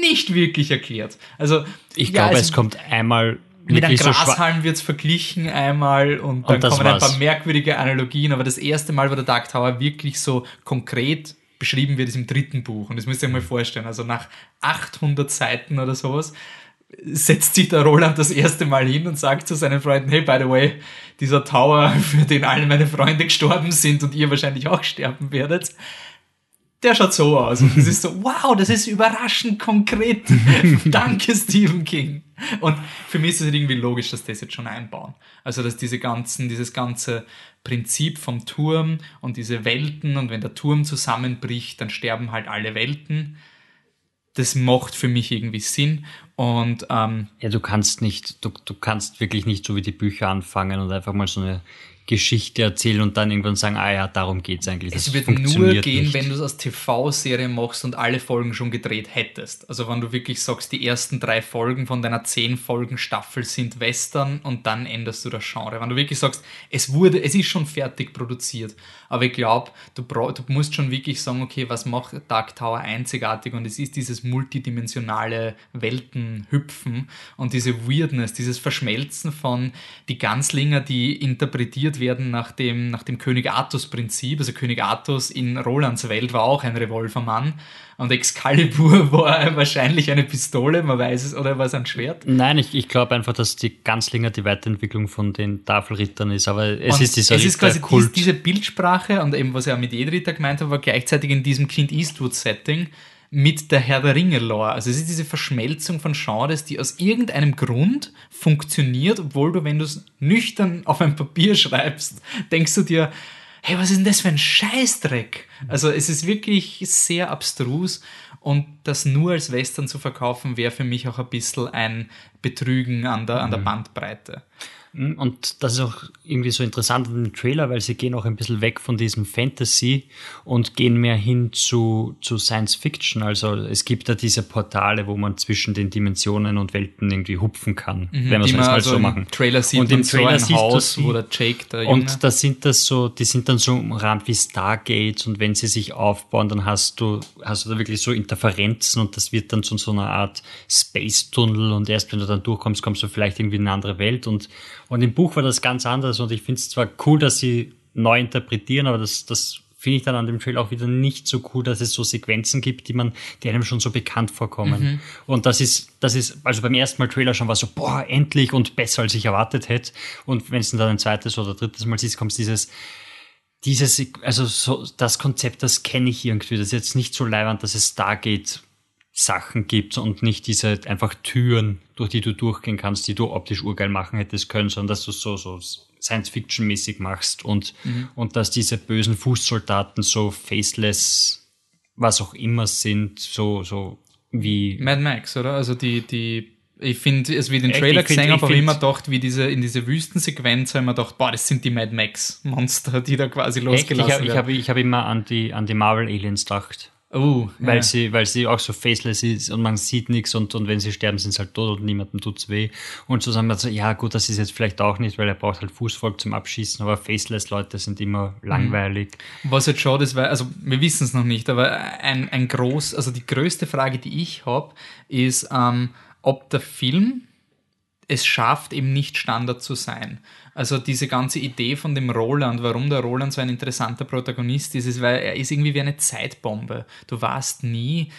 nicht wirklich erklärt. Also, ich ja, glaube, es, es kommt einmal mit einem Grashalm wird es verglichen einmal und dann und kommen ein paar merkwürdige Analogien, aber das erste Mal, wo der Dark Tower wirklich so konkret beschrieben wird, ist im dritten Buch. Und das müsst ihr euch mal vorstellen. Also nach 800 Seiten oder sowas setzt sich der Roland das erste Mal hin und sagt zu seinen Freunden, hey, by the way, dieser Tower, für den alle meine Freunde gestorben sind und ihr wahrscheinlich auch sterben werdet, der schaut so aus. Und es ist so, wow, das ist überraschend konkret. Danke, Stephen King. Und für mich ist es irgendwie logisch, dass das jetzt schon einbauen. Also, dass diese ganzen, dieses ganze Prinzip vom Turm und diese Welten und wenn der Turm zusammenbricht, dann sterben halt alle Welten. Das macht für mich irgendwie Sinn. Und ähm, ja, du kannst nicht, du, du kannst wirklich nicht so wie die Bücher anfangen und einfach mal so eine Geschichte erzählen und dann irgendwann sagen, ah ja, darum geht es eigentlich. Es wird nur gehen, nicht. wenn du es als TV-Serie machst und alle Folgen schon gedreht hättest. Also wenn du wirklich sagst, die ersten drei Folgen von deiner zehn Folgen Staffel sind Western und dann änderst du das Genre. Wenn du wirklich sagst, es wurde, es ist schon fertig produziert. Aber ich glaube, du, du musst schon wirklich sagen, okay, was macht Dark Tower einzigartig? Und es ist dieses multidimensionale Weltenhüpfen und diese Weirdness, dieses Verschmelzen von die Ganzlinger, die interpretiert werden nach dem, nach dem König Artus-Prinzip. Also König Artus in Rolands Welt war auch ein Revolvermann und Excalibur war wahrscheinlich eine Pistole, man weiß es, oder war es ein Schwert? Nein, ich, ich glaube einfach, dass die Ganzlinger die Weiterentwicklung von den Tafelrittern ist, aber es und ist dieser Es ist quasi dies, diese Bildsprache und eben, was er mit Jedritter gemeint hat, war gleichzeitig in diesem Clint Eastwood-Setting mit der Herr der Ringe-Lore. Also es ist diese Verschmelzung von Genres, die aus irgendeinem Grund funktioniert, obwohl du, wenn du es nüchtern auf ein Papier schreibst, denkst du dir, hey, was ist denn das für ein Scheißdreck? Also es ist wirklich sehr abstrus und das nur als Western zu verkaufen, wäre für mich auch ein bisschen ein Betrügen an der, an der mhm. Bandbreite. Mhm, und das ist auch irgendwie so interessant in dem Trailer, weil sie gehen auch ein bisschen weg von diesem Fantasy und gehen mehr hin zu, zu Science Fiction. Also es gibt da diese Portale, wo man zwischen den Dimensionen und Welten irgendwie hupfen kann, mhm, wenn wir es mal also so machen. Trailer sieht und im Trailer so ein Haus, wo der Jake der Junge. Und da sind das so, die sind dann so umrahmt wie Stargates und wenn sie sich aufbauen, dann hast du, hast du da wirklich so Interferenzen und das wird dann zu so einer Art Space-Tunnel und erst wenn du dann durchkommst, kommst du vielleicht irgendwie in eine andere Welt und und im Buch war das ganz anders und ich finde es zwar cool, dass sie neu interpretieren, aber das, das finde ich dann an dem Trail auch wieder nicht so cool, dass es so Sequenzen gibt, die man, die einem schon so bekannt vorkommen. Mhm. Und das ist, das ist, also beim ersten Mal Trailer schon war so, boah, endlich und besser als ich erwartet hätte. Und wenn es dann ein zweites oder drittes Mal siehst, kommt dieses, dieses, also so, das Konzept, das kenne ich irgendwie. Das ist jetzt nicht so leibend, dass es da geht, Sachen gibt und nicht diese einfach Türen, durch die du durchgehen kannst, die du optisch urgeil machen hättest können, sondern dass du so, so Science-Fiction-mäßig machst und, mhm. und dass diese bösen Fußsoldaten so faceless, was auch immer sind, so, so wie. Mad Max, oder? Also die, die, ich finde, also wie ich den Echt, Trailer ich find- gesehen ich habe, habe ich immer gedacht, wie diese, in diese Wüstensequenz, habe ich mir gedacht, boah, das sind die Mad Max-Monster, die da quasi Echt? Ich losgelassen habe ich werden. hab, ich hab immer an die, an die Marvel Aliens gedacht. Oh, Weil, ja. sie, weil sie auch so faceless ist und man sieht nichts und, und wenn sie sterben, sind sie halt tot und niemandem tut's weh. Und so sagen wir so, ja gut, das ist jetzt vielleicht auch nicht, weil er braucht halt Fußvolk zum Abschießen, aber faceless Leute sind immer langweilig. Was jetzt schade ist, weil, also wir wissen es noch nicht, aber ein, ein groß, also die größte Frage, die ich habe, ist, ähm, ob der Film es schafft, eben nicht Standard zu sein. Also diese ganze Idee von dem Roland, warum der Roland so ein interessanter Protagonist ist, ist, weil er ist irgendwie wie eine Zeitbombe. Du weißt nie,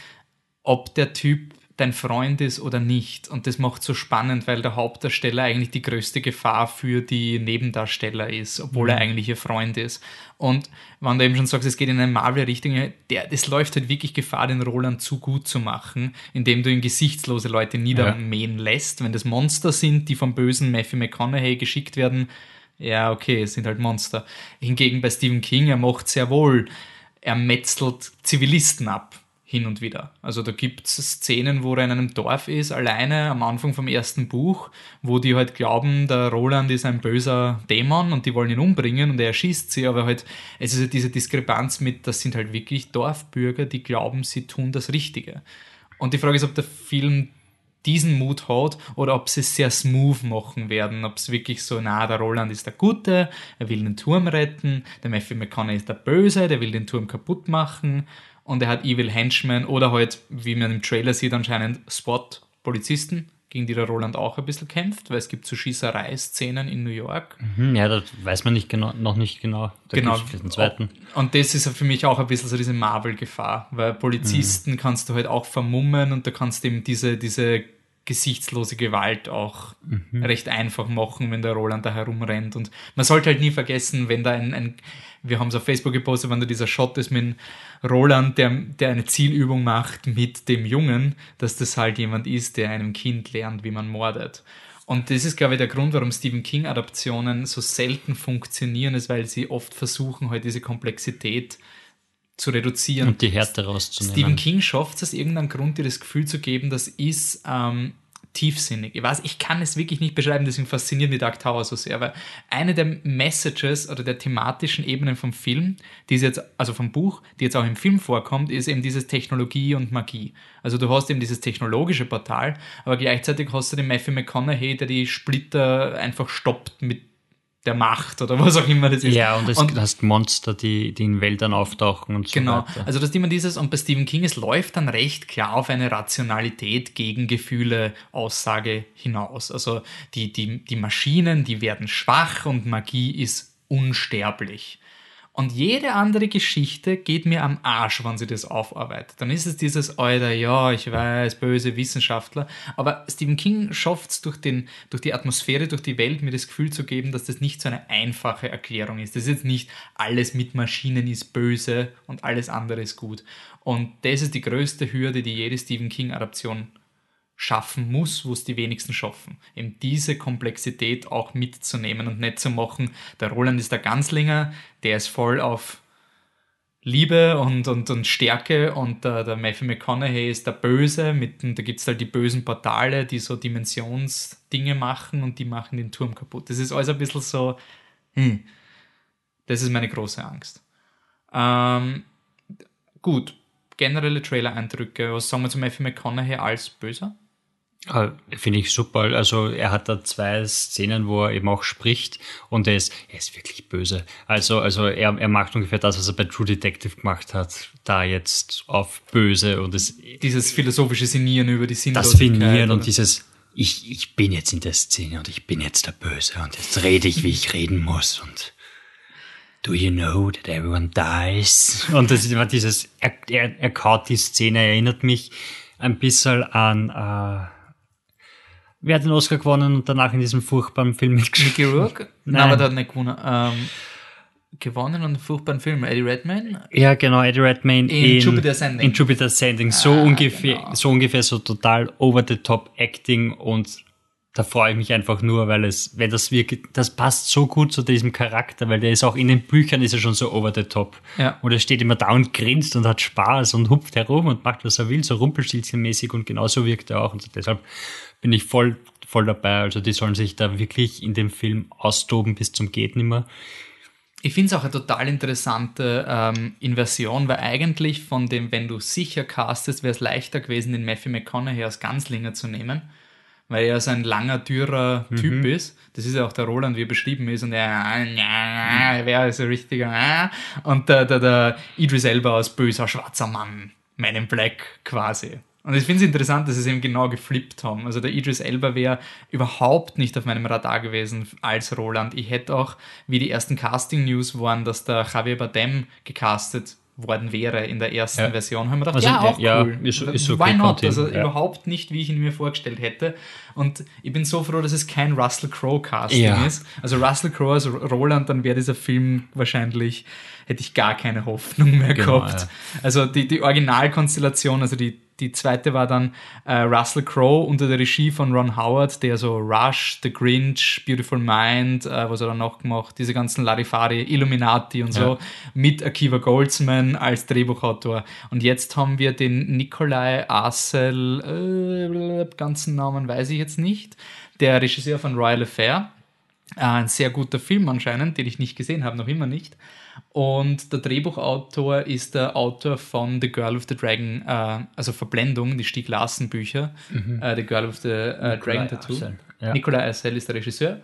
ob der Typ dein Freund ist oder nicht. Und das macht so spannend, weil der Hauptdarsteller eigentlich die größte Gefahr für die Nebendarsteller ist, obwohl er eigentlich ihr Freund ist. Und wenn du eben schon sagst, es geht in eine Marvel-Richtung, der, das läuft halt wirklich Gefahr, den Roland zu gut zu machen, indem du ihn gesichtslose Leute niedermähen lässt. Wenn das Monster sind, die vom bösen Matthew McConaughey geschickt werden, ja, okay, es sind halt Monster. Hingegen bei Stephen King, er macht sehr wohl, er metzelt Zivilisten ab hin und wieder. Also da gibt es Szenen, wo er in einem Dorf ist, alleine am Anfang vom ersten Buch, wo die halt glauben, der Roland ist ein böser Dämon und die wollen ihn umbringen und er erschießt sie, aber halt, es ist halt diese Diskrepanz mit, das sind halt wirklich Dorfbürger, die glauben, sie tun das Richtige. Und die Frage ist, ob der Film diesen Mut hat oder ob sie es sehr smooth machen werden, ob es wirklich so, na, der Roland ist der Gute, er will den Turm retten, der Matthew McConaughey ist der Böse, der will den Turm kaputt machen und er hat Evil Henchmen oder halt, wie man im Trailer sieht, anscheinend SWAT-Polizisten, gegen die der Roland auch ein bisschen kämpft, weil es gibt so Schießerei-Szenen in New York. Hm, ja, das weiß man nicht genau, noch nicht genau. Da Genau. einen zweiten. Und das ist für mich auch ein bisschen so diese Marvel-Gefahr, weil Polizisten Mhm. kannst du halt auch vermummen und da kannst du eben diese, diese gesichtslose Gewalt auch Mhm. recht einfach machen, wenn der Roland da herumrennt. Und man sollte halt nie vergessen, wenn da ein, ein wir haben es auf Facebook gepostet, wenn da dieser Shot ist mit Roland, der, der eine Zielübung macht mit dem Jungen, dass das halt jemand ist, der einem Kind lernt, wie man mordet. Und das ist, glaube ich, der Grund, warum Stephen King-Adaptionen so selten funktionieren, ist, weil sie oft versuchen, halt diese Komplexität zu reduzieren. Und die Härte rauszunehmen. Stephen King schafft es aus irgendeinem Grund, dir das Gefühl zu geben, das ist ähm, tiefsinnig. Ich weiß, ich kann es wirklich nicht beschreiben, deswegen fasziniert mich Dark Tower so sehr, weil eine der Messages oder der thematischen Ebenen vom Film, die ist jetzt, also vom Buch, die jetzt auch im Film vorkommt, ist eben dieses Technologie und Magie. Also du hast eben dieses technologische Portal, aber gleichzeitig hast du den Matthew McConaughey, der die Splitter einfach stoppt mit der Macht oder was auch immer das ist. Ja, und es hast Monster, die, die in Wäldern auftauchen und so Genau, weiter. also das ist immer dieses, und bei Stephen King, es läuft dann recht klar auf eine Rationalität gegen Gefühle, Aussage hinaus. Also die, die, die Maschinen, die werden schwach und Magie ist unsterblich. Und jede andere Geschichte geht mir am Arsch, wenn sie das aufarbeitet. Dann ist es dieses, Alter, ja, ich weiß, böse Wissenschaftler. Aber Stephen King schafft es durch, durch die Atmosphäre, durch die Welt, mir das Gefühl zu geben, dass das nicht so eine einfache Erklärung ist. Das ist jetzt nicht, alles mit Maschinen ist böse und alles andere ist gut. Und das ist die größte Hürde, die jede Stephen King-Adaption schaffen muss, wo es die wenigsten schaffen. Eben diese Komplexität auch mitzunehmen und nicht zu machen, der Roland ist der Ganzlinger, der ist voll auf Liebe und, und, und Stärke und der, der Matthew McConaughey ist der Böse, mit, da gibt es halt die bösen Portale, die so Dimensionsdinge machen und die machen den Turm kaputt. Das ist alles ein bisschen so, hm, das ist meine große Angst. Ähm, gut, generelle Trailer-Eindrücke, was sagen wir zu Matthew McConaughey als Böser? Ah, Finde ich super. Also er hat da zwei Szenen, wo er eben auch spricht und er ist, er ist wirklich böse. Also, also er, er macht ungefähr das, was er bei True Detective gemacht hat, da jetzt auf böse und es, Dieses philosophische Sinnieren über die das Sinnlosigkeit. Finieren und oder? dieses, ich, ich bin jetzt in der Szene und ich bin jetzt der Böse und jetzt rede ich, wie ich reden muss und Do you know that everyone dies? Und das ist immer dieses, er, er, er kaut die Szene, erinnert mich ein bisschen an, äh, wer hat den Oscar gewonnen und danach in diesem furchtbaren Film mitgespielt? Mickey Rourke? Nein, aber der hat nicht gewonnen. Ähm, gewonnen und einen furchtbaren Film. Eddie Redmayne? Ja, genau, Eddie Redmayne In Jupiter Ascending. In Jupiter Ascending. So Ah, ungefähr, genau. so ungefähr so total over the top Acting und da freue ich mich einfach nur, weil es, wenn das wirklich, das passt so gut zu diesem Charakter, weil der ist auch in den Büchern ist er schon so over the top. Ja. Und er steht immer da und grinst und hat Spaß und hupft herum und macht, was er will, so Rumpelstilzchenmäßig und genauso wirkt er auch. Und deshalb bin ich voll, voll dabei. Also die sollen sich da wirklich in dem Film austoben bis zum geht nimmer. Ich finde es auch eine total interessante ähm, Inversion, weil eigentlich von dem, wenn du sicher castest, wäre es leichter gewesen, den Matthew McConaughey als Ganzlinger zu nehmen, weil er so ein langer, dürrer Typ ist. Das ist ja auch der Roland, wie er beschrieben ist, und er, er wäre so richtiger, und der, der, der Idris Elba als böser, schwarzer Mann, Man in Black quasi. Und ich finde es interessant, dass sie es eben genau geflippt haben. Also der Idris Elba wäre überhaupt nicht auf meinem Radar gewesen als Roland. Ich hätte auch, wie die ersten Casting-News waren, dass der Javier Bardem gecastet worden wäre in der ersten Ja. Version, haben wir gedacht, Also, ja, auch ja, cool. ist- ist Why okay, not? kommt hin, Also ja. überhaupt nicht, wie ich ihn mir vorgestellt hätte. Und ich bin so froh, dass es kein Russell Crowe-Casting Ja. ist. Also Russell Crowe als Roland, dann wäre dieser Film wahrscheinlich, hätte ich gar keine Hoffnung mehr Genau, gehabt. Also die, die Originalkonstellation, also die, die zweite war dann äh, Russell Crowe unter der Regie von Ron Howard, der so Rush, The Grinch, Beautiful Mind, äh, was hat er noch gemacht, diese ganzen Larifari, Illuminati und so, Ja. mit Akiva Goldsman als Drehbuchautor. Und jetzt haben wir den Nikolai Arcel, äh, ganzen Namen weiß ich jetzt nicht, der Regisseur von Royal Affair. Äh, Ein sehr guter Film anscheinend, den ich nicht gesehen habe, noch immer nicht. Und der Drehbuchautor ist der Autor von The Girl with the Dragon, äh, also Verblendung, die Stieg Larsen Bücher, äh, The Girl with the äh, Dragon Tattoo. Arcel, ja. Nikolai Arcel ist der Regisseur.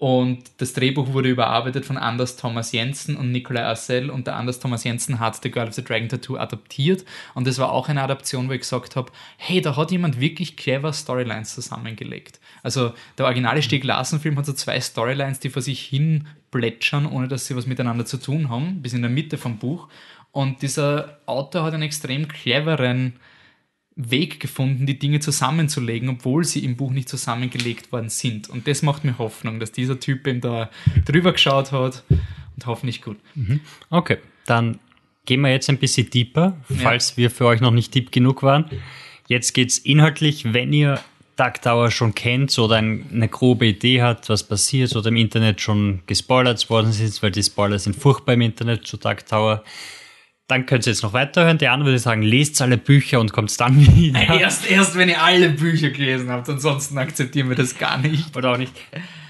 Und das Drehbuch wurde überarbeitet von Anders Thomas Jensen und Nikolai Arcel. Und der Anders Thomas Jensen hat The Girl with the Dragon Tattoo adaptiert. Und das war auch eine Adaption, wo ich gesagt habe, hey, da hat jemand wirklich clever Storylines zusammengelegt. Also der originale Stieg Larsen-Film hat so zwei Storylines, die vor sich hin plätschern, ohne dass sie was miteinander zu tun haben, bis in der Mitte vom Buch. Und dieser Autor hat einen extrem cleveren Weg gefunden, die Dinge zusammenzulegen, obwohl sie im Buch nicht zusammengelegt worden sind. Und das macht mir Hoffnung, dass dieser Typ eben da drüber geschaut hat und hoffentlich gut. Okay, dann gehen wir jetzt ein bisschen deeper, falls wir für euch noch nicht deep genug waren. Jetzt geht's inhaltlich, wenn ihr Dark Tower schon kennt oder ein, eine grobe Idee hat, was passiert oder im Internet schon gespoilert worden ist, weil die Spoiler sind furchtbar im Internet zu Dark Tower, dann könnt ihr jetzt noch weiterhören. Der andere würde sagen, lest alle Bücher und kommt dann wieder. Erst, erst wenn ihr alle Bücher gelesen habt, ansonsten akzeptieren wir das gar nicht. Oder auch nicht.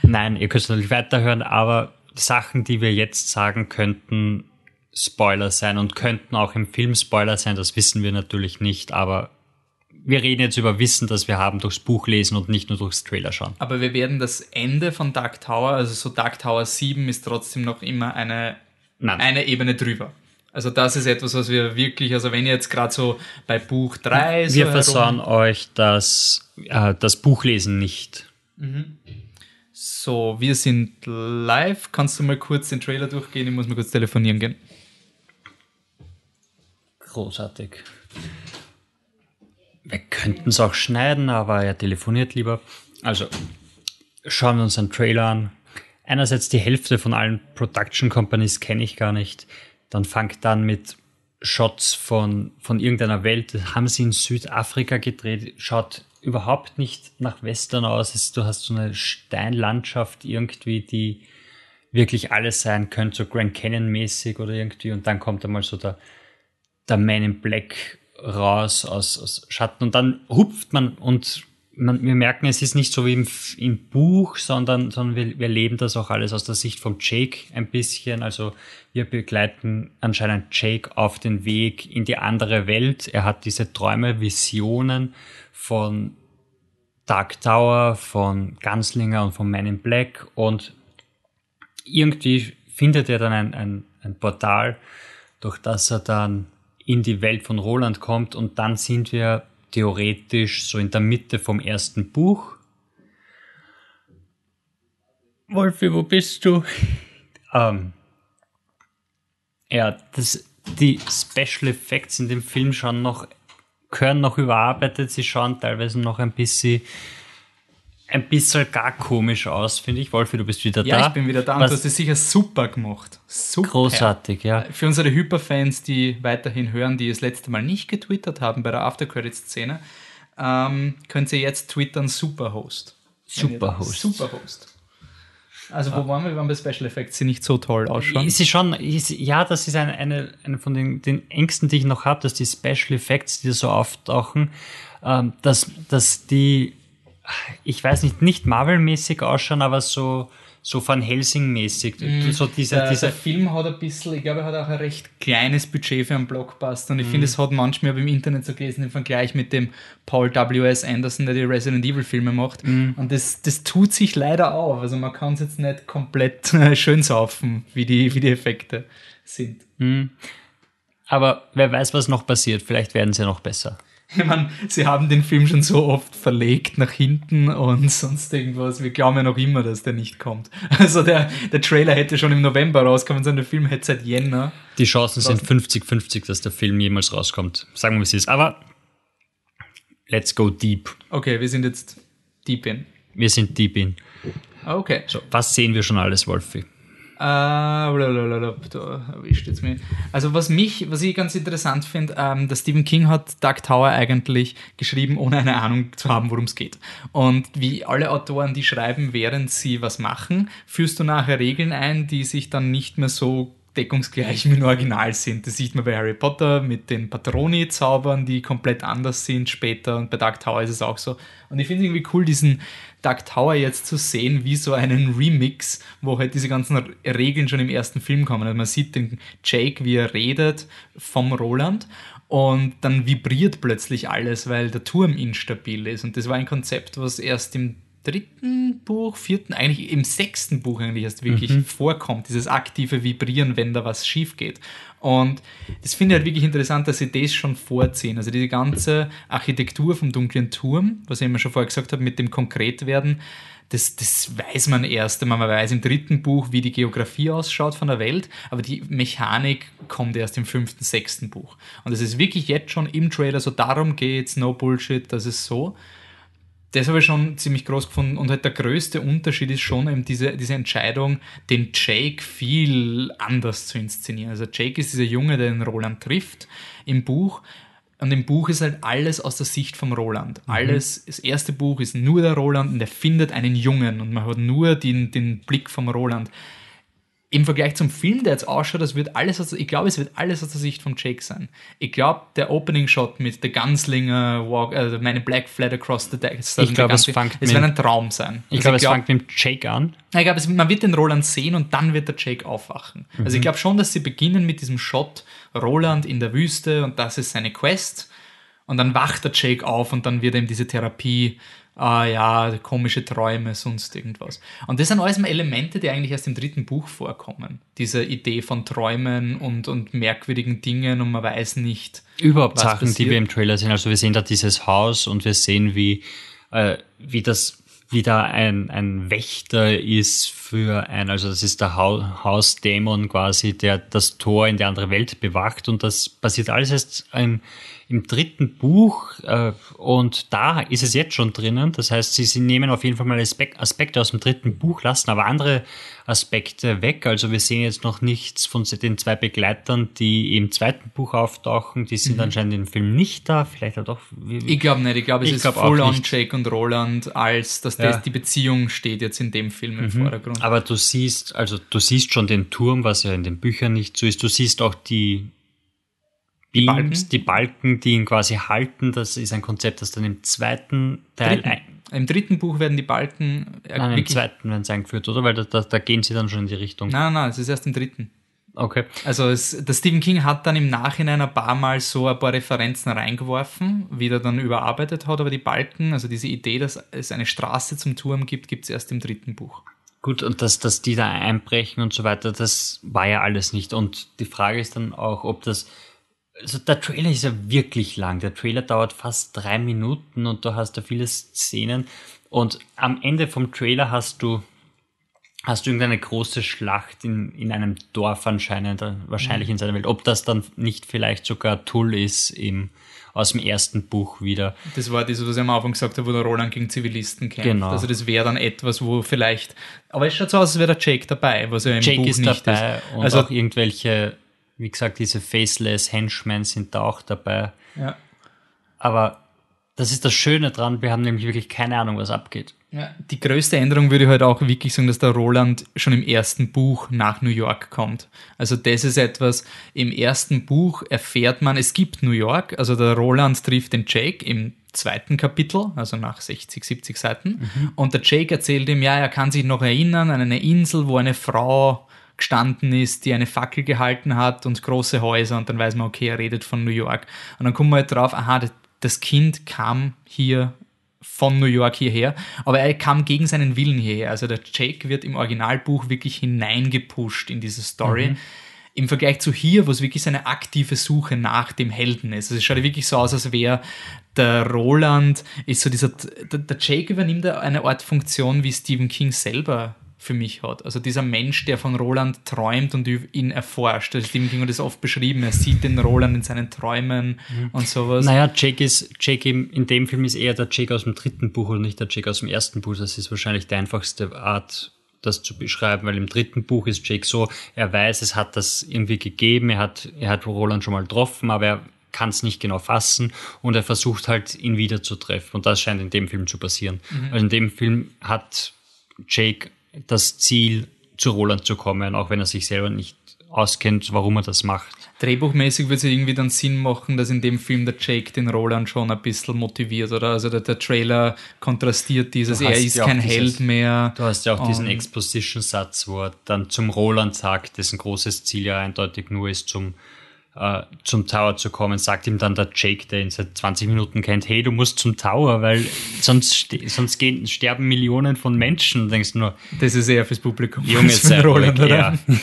Nein, ihr könnt natürlich weiterhören, aber Sachen, die wir jetzt sagen, könnten Spoiler sein und könnten auch im Film Spoiler sein, das wissen wir natürlich nicht, aber wir reden jetzt über Wissen, das wir haben durchs Buch lesen und nicht nur durchs Trailer schauen. Aber wir werden das Ende von Dark Tower, also so Dark Tower 7 ist trotzdem noch immer eine, Nein. eine Ebene drüber. Also das ist etwas, was wir wirklich, also wenn ihr jetzt gerade so bei Buch 3 so Wir versauen euch das, äh, das Buchlesen nicht. So, wir sind live. Kannst du mal kurz den Trailer durchgehen? Ich muss mal kurz telefonieren gehen. Großartig. Wir könnten es auch schneiden, aber er telefoniert lieber. Also, schauen wir uns einen Trailer an. Einerseits die Hälfte von allen Production Companies kenne ich gar nicht. Dann fangt dann mit Shots von, von irgendeiner Welt. Haben sie in Südafrika gedreht. Schaut überhaupt nicht nach Western aus. Du hast so eine Steinlandschaft irgendwie, die wirklich alles sein könnte, so Grand Canyon mäßig oder irgendwie. Und dann kommt einmal so der, der Man in Black raus aus, aus Schatten und dann hupft man und man, wir merken, es ist nicht so wie im, im Buch, sondern, sondern wir, wir leben das auch alles aus der Sicht von Jake ein bisschen. Also wir begleiten anscheinend Jake auf den Weg in die andere Welt. Er hat diese Träume, Visionen von Dark Tower, von Gunslinger und von Man in Black und irgendwie findet er dann ein, ein, ein Portal, durch das er dann in die Welt von Roland kommt und dann sind wir theoretisch so in der Mitte vom ersten Buch. Wolfi, wo bist du? ähm, ja, das, die Special Effects in dem Film schauen noch, können noch überarbeitet, sie schauen teilweise noch ein bisschen ein bisschen gar komisch aus, finde ich. Wolfi, du bist wieder Ja, da. ich bin wieder da und Was du hast es sicher super gemacht. Super. großartig, ja. Für unsere Hyperfans, die weiterhin hören, die das letzte Mal nicht getwittert haben bei der Aftercredit-Szene, ähm, könnt ihr jetzt twittern Superhost. Superhost. Superhost. Also wo waren wir? Wir waren bei Special Effects, die nicht so toll ausschauen. Ist sie schon, ist, ja, das ist eine, eine, eine von den, den Ängsten, die ich noch habe, dass die Special Effects, die so auftauchen, ähm, dass, dass die, ich weiß nicht, nicht Marvel-mäßig ausschauen, aber so, so Van Helsing-mäßig. So dieser, der, dieser der Film hat ein bisschen, ich glaube, er hat auch ein recht kleines Budget für einen Blockbuster und ich finde, es hat manchmal, im Internet so gelesen, im Vergleich mit dem Paul W.S. Anderson, der die Resident Evil Filme macht. Und das, das tut sich leider auf. Also man kann es jetzt nicht komplett äh, schön saufen, wie die, wie die Effekte sind. aber wer weiß, was noch passiert. Vielleicht werden sie noch besser. Ich meine, sie haben den Film schon so oft verlegt nach hinten und sonst irgendwas. Wir glauben ja noch immer, dass der nicht kommt. Also der, der Trailer hätte schon im November rauskommen sollen, der Film hätte seit Jänner. Die Chancen sind 50-50, dass der Film jemals rauskommt. Sagen wir, wie es ist. Aber let's go deep. Okay, wir sind jetzt deep in. Wir sind deep in. Okay. So, was sehen wir schon alles, Wolfi? Äh, blablabla, da erwischt jetzt mich. Also was mich, was ich ganz interessant finde, ähm, der Stephen King hat Dark Tower eigentlich geschrieben, ohne eine Ahnung zu haben, worum es geht. Und wie alle Autoren, die schreiben, während sie was machen, führst du nachher Regeln ein, die sich dann nicht mehr so deckungsgleich mit dem Original sind. Das sieht man bei Harry Potter mit den Patroni-Zaubern, die komplett anders sind später und bei Dark Tower ist es auch so. Und ich finde es irgendwie cool, diesen Dark Tower jetzt zu sehen, wie so einen Remix, wo halt diese ganzen Regeln schon im ersten Film kommen. Also man sieht den Jake, wie er redet vom Roland und dann vibriert plötzlich alles, weil der Turm instabil ist. Und das war ein Konzept, was erst im dritten Buch, vierten, eigentlich im sechsten Buch eigentlich erst wirklich vorkommt, dieses aktive Vibrieren, wenn da was schief geht. Und das finde ich halt wirklich interessant, dass sie das schon vorziehen. Also diese ganze Architektur vom dunklen Turm, was ich immer schon vorher gesagt habe, mit dem Konkretwerden, das, das weiß man erst. Man weiß im dritten Buch, wie die Geografie ausschaut von der Welt, aber die Mechanik kommt erst im fünften, sechsten Buch. Und es ist wirklich jetzt schon im Trailer so, darum geht's, no Bullshit, das ist so das habe ich schon ziemlich groß gefunden. Und halt der größte Unterschied ist schon eben diese, diese Entscheidung, den Jake viel anders zu inszenieren. Also Jake ist dieser Junge, der den Roland trifft im Buch. Und im Buch ist halt alles aus der Sicht vom Roland. Alles, das erste Buch ist nur der Roland und er findet einen Jungen und man hat nur den, den Blick vom Roland. Im Vergleich zum Film, der jetzt ausschaut, das wird alles aus, ich glaube, es wird alles aus der Sicht von Jake sein. Ich glaube, der Opening Shot mit der Gunslinger Walk, also meine Black Flat Across the Deck, Ich glaube, es fängt es wird ein Traum sein. Ich Also glaube, es glaub- fängt mit dem Jake an. ich glaube, man wird den Roland sehen und dann wird der Jake aufwachen. Also ich glaube schon, dass sie beginnen mit diesem Shot Roland in der Wüste und das ist seine Quest. Und dann wacht der Jake auf und dann wird ihm diese Therapie, ah ja, komische Träume, sonst irgendwas. Und das sind alles mal Elemente, die eigentlich erst im dritten Buch vorkommen. Diese Idee von Träumen und, und merkwürdigen Dingen und man weiß nicht. Überhaupt Was Sachen, die passiert? wir im Trailer sehen. Also wir sehen da dieses Haus und wir sehen, wie, äh, wie das, wie da ein, ein Wächter ist für ein, also das ist der Hau- Hausdämon quasi, der das Tor in die andere Welt bewacht und das passiert alles erst im, im dritten Buch äh, und da ist es jetzt schon drinnen. Das heißt, sie, sie nehmen auf jeden Fall mal Aspek- Aspekte aus dem dritten Buch, lassen aber andere Aspekte weg. Also wir sehen jetzt noch nichts von den zwei Begleitern, die im zweiten Buch auftauchen. Die sind anscheinend im Film nicht da. Vielleicht auch doch. Ich glaube nicht, ich glaube, es Ich ist glaub full on nicht. Jake und Roland, als dass Ja. Mhm. das, die Beziehung steht jetzt in dem Film im Vordergrund. Aber du siehst, also du siehst schon den Turm, was ja in den Büchern nicht so ist. Du siehst auch die Beams, Balken? die Balken, die ihn quasi halten. Das ist ein Konzept, das dann im zweiten Teil, Dritten. ein, Im dritten Buch werden die Balken äh, nein, im zweiten werden sie eingeführt, oder? Weil da, da, da gehen sie dann schon in die Richtung. Nein, nein, es ist erst im dritten. Okay. Also es, der Stephen King hat dann im Nachhinein ein paar Mal so ein paar Referenzen reingeworfen, wie er dann überarbeitet hat, aber die Balken, also diese Idee, dass es eine Straße zum Turm gibt, gibt es erst im dritten Buch. Gut, und dass, dass die da einbrechen und so weiter, das war ja alles nicht. Und die Frage ist dann auch, ob das. Also der Trailer ist ja wirklich lang. Der Trailer dauert fast drei Minuten und du hast da viele Szenen. Und am Ende vom Trailer hast du, hast du irgendeine große Schlacht in, in einem Dorf anscheinend, wahrscheinlich in seiner Welt. Ob das dann nicht vielleicht sogar Tull ist im, aus dem ersten Buch wieder. Das war das, was ich am Anfang gesagt habe, wo der Roland gegen Zivilisten kämpft. Genau. Also das wäre dann etwas, wo vielleicht. Aber es schaut so aus, als wäre der Jake dabei, was ja im Jake Buch ist nicht dabei ist. und Also auch irgendwelche, wie gesagt, diese Faceless Henchmen sind da auch dabei. ja. Aber Das ist das Schöne dran, wir haben nämlich wirklich keine Ahnung, was abgeht. Ja, die größte Änderung würde ich halt auch wirklich sagen, dass der Roland schon im ersten Buch nach New York kommt. Also das ist etwas, im ersten Buch erfährt man, es gibt New York, also der Roland trifft den Jake im zweiten Kapitel, also nach 60, 70 Seiten. Mhm. Und der Jake erzählt ihm, ja, er kann sich noch erinnern an eine Insel, wo eine Frau gestanden ist, die eine Fackel gehalten hat und große Häuser und dann weiß man, okay, er redet von New York. Und dann kommt man halt drauf, aha, das Kind kam hier von New York hierher, aber er kam gegen seinen Willen hierher. Also der Jake wird im Originalbuch wirklich hineingepusht in diese Story. Mhm. Im Vergleich zu hier, wo es wirklich seine aktive Suche nach dem Helden ist. Also es schaut wirklich so aus, als wäre der Roland, ist so dieser, der, der Jake übernimmt eine Art Funktion wie Stephen King selber für mich hat. Also dieser Mensch, der von Roland träumt und ihn erforscht. Also Stephen King hat das oft beschrieben, er sieht den Roland in seinen Träumen mhm. und sowas. Naja, Jake ist, Jake in dem Film ist eher der Jake aus dem dritten Buch und nicht der Jake aus dem ersten Buch. Das ist wahrscheinlich die einfachste Art, das zu beschreiben, weil im dritten Buch ist Jake so, er weiß, es hat das irgendwie gegeben, er hat, er hat Roland schon mal getroffen, aber er kann es nicht genau fassen und er versucht halt, ihn wieder zu treffen. Und das scheint in dem Film zu passieren. Mhm. Also in dem Film hat Jake das Ziel, zu Roland zu kommen, auch wenn er sich selber nicht auskennt, warum er das macht. Drehbuchmäßig würde es irgendwie dann Sinn machen, dass in dem Film der Jake den Roland schon ein bisschen motiviert, oder? Also der, der Trailer kontrastiert dieses, er ist ja kein dieses, Held mehr. Du hast ja auch diesen Exposition-Satz, wo er dann zum Roland sagt, dessen großes Ziel ja eindeutig nur ist, zum äh, zum Tower zu kommen, sagt ihm dann der Jake, der ihn seit 20 Minuten kennt, hey, du musst zum Tower, weil sonst, sonst gehen, sterben Millionen von Menschen. Und denkst nur, das ist eher fürs Publikum. Junge, sei Roland, ruhig, oder? Ja.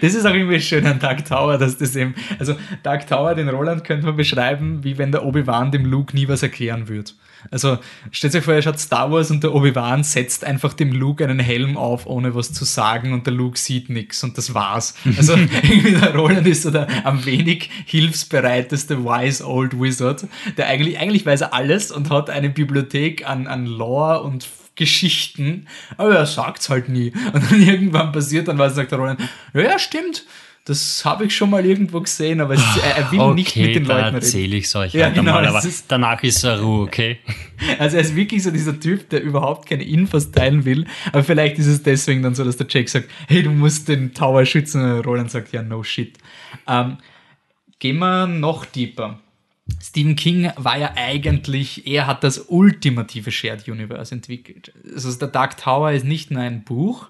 Das ist auch irgendwie schön an Dark Tower, dass das eben, also Dark Tower, den Roland könnte man beschreiben, wie wenn der Obi-Wan dem Luke nie was erklären würde. Also stellt euch vor, er schaut Star Wars und der Obi-Wan setzt einfach dem Luke einen Helm auf, ohne was zu sagen und der Luke sieht nichts und das war's. Also irgendwie der Roland ist so der am wenig hilfsbereiteste wise old Wizard, der eigentlich, eigentlich weiß er alles und hat eine Bibliothek an, an Lore und Geschichten, aber er sagt's halt nie. Und dann irgendwann passiert dann was, sagt der Roland, ja, ja stimmt, das habe ich schon mal irgendwo gesehen, aber es, er will okay, nicht mit den Leuten reden. erzähle ich euch ja, halt genau, einmal, aber ist, danach ist er Ruhe, okay? Also er ist wirklich so dieser Typ, der überhaupt keine Infos teilen will, aber vielleicht ist es deswegen dann so, dass der Jake sagt, hey, du musst den Tower schützen und Roland sagt, ja, no shit. Ähm, gehen wir noch deeper. Stephen King war ja eigentlich, er hat das ultimative Shared Universe entwickelt. Also der Dark Tower ist nicht nur ein Buch,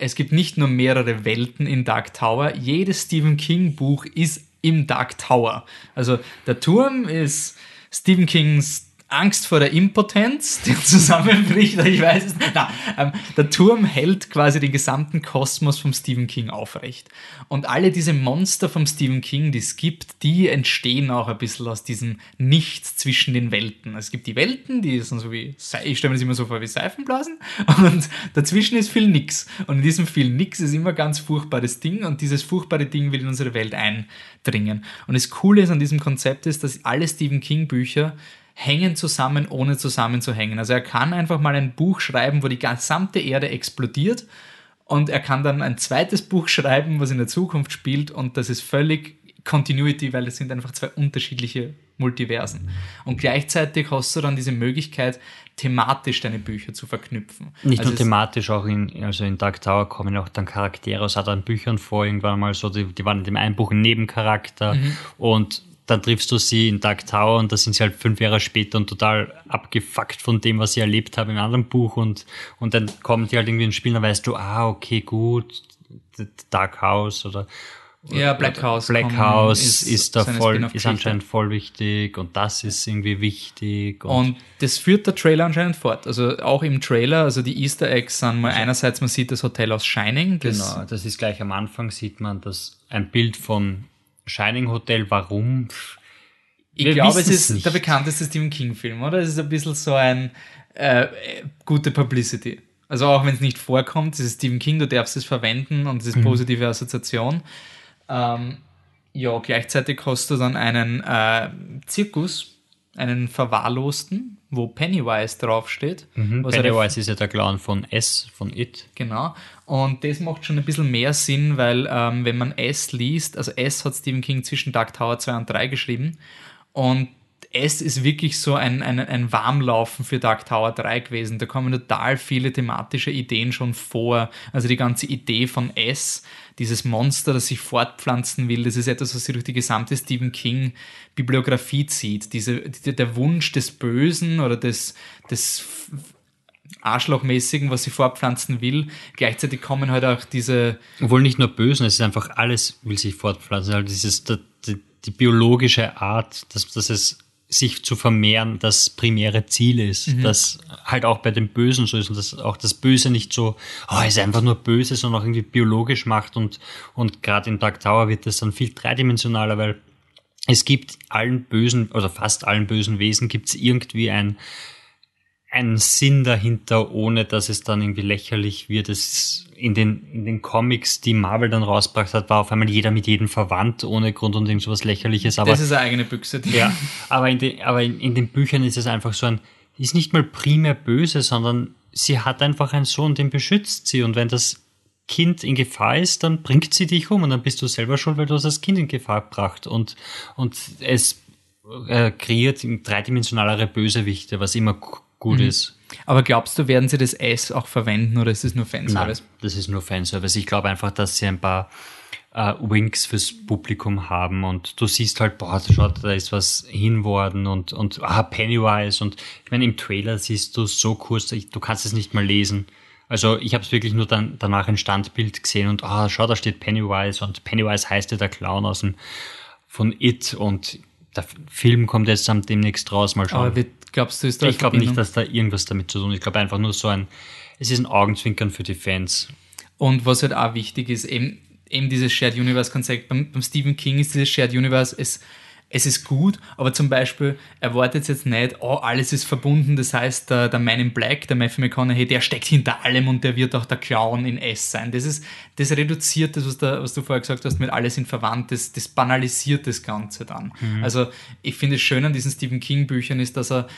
es gibt nicht nur mehrere Welten in Dark Tower, jedes Stephen King Buch ist im Dark Tower. Also der Turm ist Stephen Kings Angst vor der Impotenz, die zusammenbricht, ich weiß es nicht. Na, ähm, der Turm hält quasi den gesamten Kosmos vom Stephen King aufrecht. Und alle diese Monster vom Stephen King, die es gibt, die entstehen auch ein bisschen aus diesem Nichts zwischen den Welten. Es gibt die Welten, die sind so wie, ich stelle mir das immer so vor wie Seifenblasen, und dazwischen ist viel Nix. Und in diesem viel Nix ist immer ganz furchtbares Ding, und dieses furchtbare Ding will in unsere Welt eindringen. Und das Coole ist an diesem Konzept ist, dass alle Stephen King Bücher hängen zusammen, ohne zusammenzuhängen. Also er kann einfach mal ein Buch schreiben, wo die gesamte Erde explodiert und er kann dann ein zweites Buch schreiben, was in der Zukunft spielt und das ist völlig Continuity, weil es sind einfach zwei unterschiedliche Multiversen. Und gleichzeitig hast du dann diese Möglichkeit, thematisch deine Bücher zu verknüpfen. Nicht also nur thematisch, auch in, also in Dark Tower kommen auch dann Charaktere aus anderen Büchern vor, irgendwann mal so, die, die waren in dem einen Buch ein Nebencharakter mhm. und dann triffst du sie in Dark Tower und da sind sie halt fünf Jahre später und total abgefuckt von dem, was sie erlebt haben im anderen Buch und, und dann kommen die halt irgendwie ins Spiel, dann weißt du, ah, okay, gut, Dark House oder ja, Black House. Black House ist, ist da voll, ist anscheinend voll wichtig und das ist irgendwie wichtig. Und, und, das führt der Trailer anscheinend fort. Also auch im Trailer, also die Easter Eggs sind mal einerseits, man sieht das Hotel aus Shining. Das genau, das ist gleich am Anfang, sieht man das ein Bild von Shining Hotel, warum? Ich Wir glaube, es ist nicht. der bekannteste Stephen King-Film, oder? Es ist ein bisschen so ein äh, gute Publicity. Also auch wenn es nicht vorkommt, es ist Stephen King, du darfst es verwenden und es ist mhm. positive Assoziation. Ähm, ja, gleichzeitig hast du dann einen äh, Zirkus, einen verwahrlosten, wo Pennywise draufsteht. Mhm, Pennywise ist ja der Clown von S, von It. Genau. Und das macht schon ein bisschen mehr Sinn, weil ähm, wenn man S liest, also S hat Stephen King zwischen Dark Tower 2 und 3 geschrieben und S ist wirklich so ein, ein, ein Warmlaufen für Dark Tower 3 gewesen. Da kommen total viele thematische Ideen schon vor. Also die ganze Idee von S, dieses Monster, das sich fortpflanzen will, das ist etwas, was sich durch die gesamte Stephen King Bibliografie zieht. Diese, die, der Wunsch des Bösen oder des, des Arschlochmäßigen, was sie fortpflanzen will. Gleichzeitig kommen halt auch diese. Obwohl nicht nur Bösen, es ist einfach alles will sich fortpflanzen. Also dieses, die, die biologische Art, dass, dass es sich zu vermehren das primäre Ziel ist. Mhm. Das halt auch bei dem Bösen so ist und dass auch das Böse nicht so, oh, ist einfach nur böse, sondern auch irgendwie biologisch macht und, und gerade in Dark Tower wird das dann viel dreidimensionaler, weil es gibt allen bösen oder fast allen bösen Wesen gibt es irgendwie ein, einen Sinn dahinter, ohne dass es dann irgendwie lächerlich wird. Es in den, in den Comics, die Marvel dann rausgebracht hat, war auf einmal jeder mit jedem verwandt, ohne Grund und irgend sowas lächerliches. Aber, das ist eine eigene Büchse. Ja, aber, in, den, aber in, in den Büchern ist es einfach so ein, ist nicht mal primär böse, sondern sie hat einfach einen Sohn, den beschützt sie. Und wenn das Kind in Gefahr ist, dann bringt sie dich um und dann bist du selber schuld, weil du hast das Kind in Gefahr gebracht. Und, und es äh, kreiert dreidimensionalere Bösewichte, was immer gut mhm. ist. Aber glaubst du, werden sie das S auch verwenden oder ist es nur Fanservice? Nein, das ist nur Fanservice. Ich glaube einfach, dass sie ein paar äh, Winks fürs Publikum haben und du siehst halt, boah, schaut, da ist was hinworden und, und ah, Pennywise und ich meine, im Trailer siehst du so kurz, du kannst es nicht mal lesen. Also ich habe es wirklich nur dann danach ein Standbild gesehen und ah, schau, da steht Pennywise und Pennywise heißt ja der Clown aus dem von It und der Film kommt jetzt am demnächst raus, mal schauen. Aber wird Glaubst du, ist da Ich glaube nicht, dass da irgendwas damit zu tun ist. Ich glaube einfach nur so ein, es ist ein Augenzwinkern für die Fans. Und was halt auch wichtig ist, eben, eben dieses Shared Universe-Konzept. Beim, beim Stephen King ist dieses Shared Universe, es es ist gut, aber zum Beispiel erwartet jetzt nicht, oh, alles ist verbunden, das heißt, der, der Man in Black, der Matthew McConaughey, der steckt hinter allem und der wird auch der Clown in S sein. Das ist, das reduziert das, was, da, was du vorher gesagt hast, mit alle sind verwandt, das, das banalisiert das Ganze dann. Mhm. Also, ich finde es schön an diesen Stephen King Büchern ist, dass er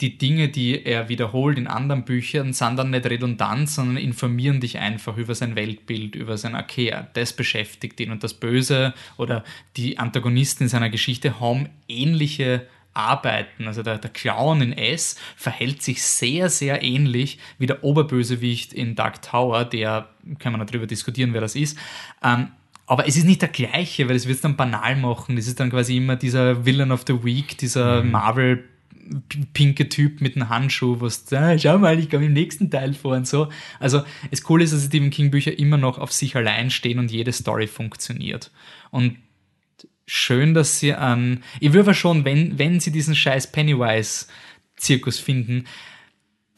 die Dinge, die er wiederholt in anderen Büchern, sind dann nicht redundant, sondern informieren dich einfach über sein Weltbild, über sein Akeer. Das beschäftigt ihn. Und das Böse oder die Antagonisten in seiner Geschichte haben ähnliche Arbeiten. Also der, der Clown in S verhält sich sehr, sehr ähnlich wie der Oberbösewicht in Dark Tower, der, kann man darüber diskutieren, wer das ist. Ähm, aber es ist nicht der gleiche, weil es wird dann banal machen. Es ist dann quasi immer dieser Villain of the Week, dieser mhm. Marvel- pinke Typ mit einem Handschuh, was ah, schau mal, ich komme im nächsten Teil vor und so. Also das Coole ist, dass Stephen King Bücher immer noch auf sich allein stehen und jede Story funktioniert. Und schön, dass sie an, ich würde aber schon, wenn, wenn sie diesen scheiß Pennywise-Zirkus finden,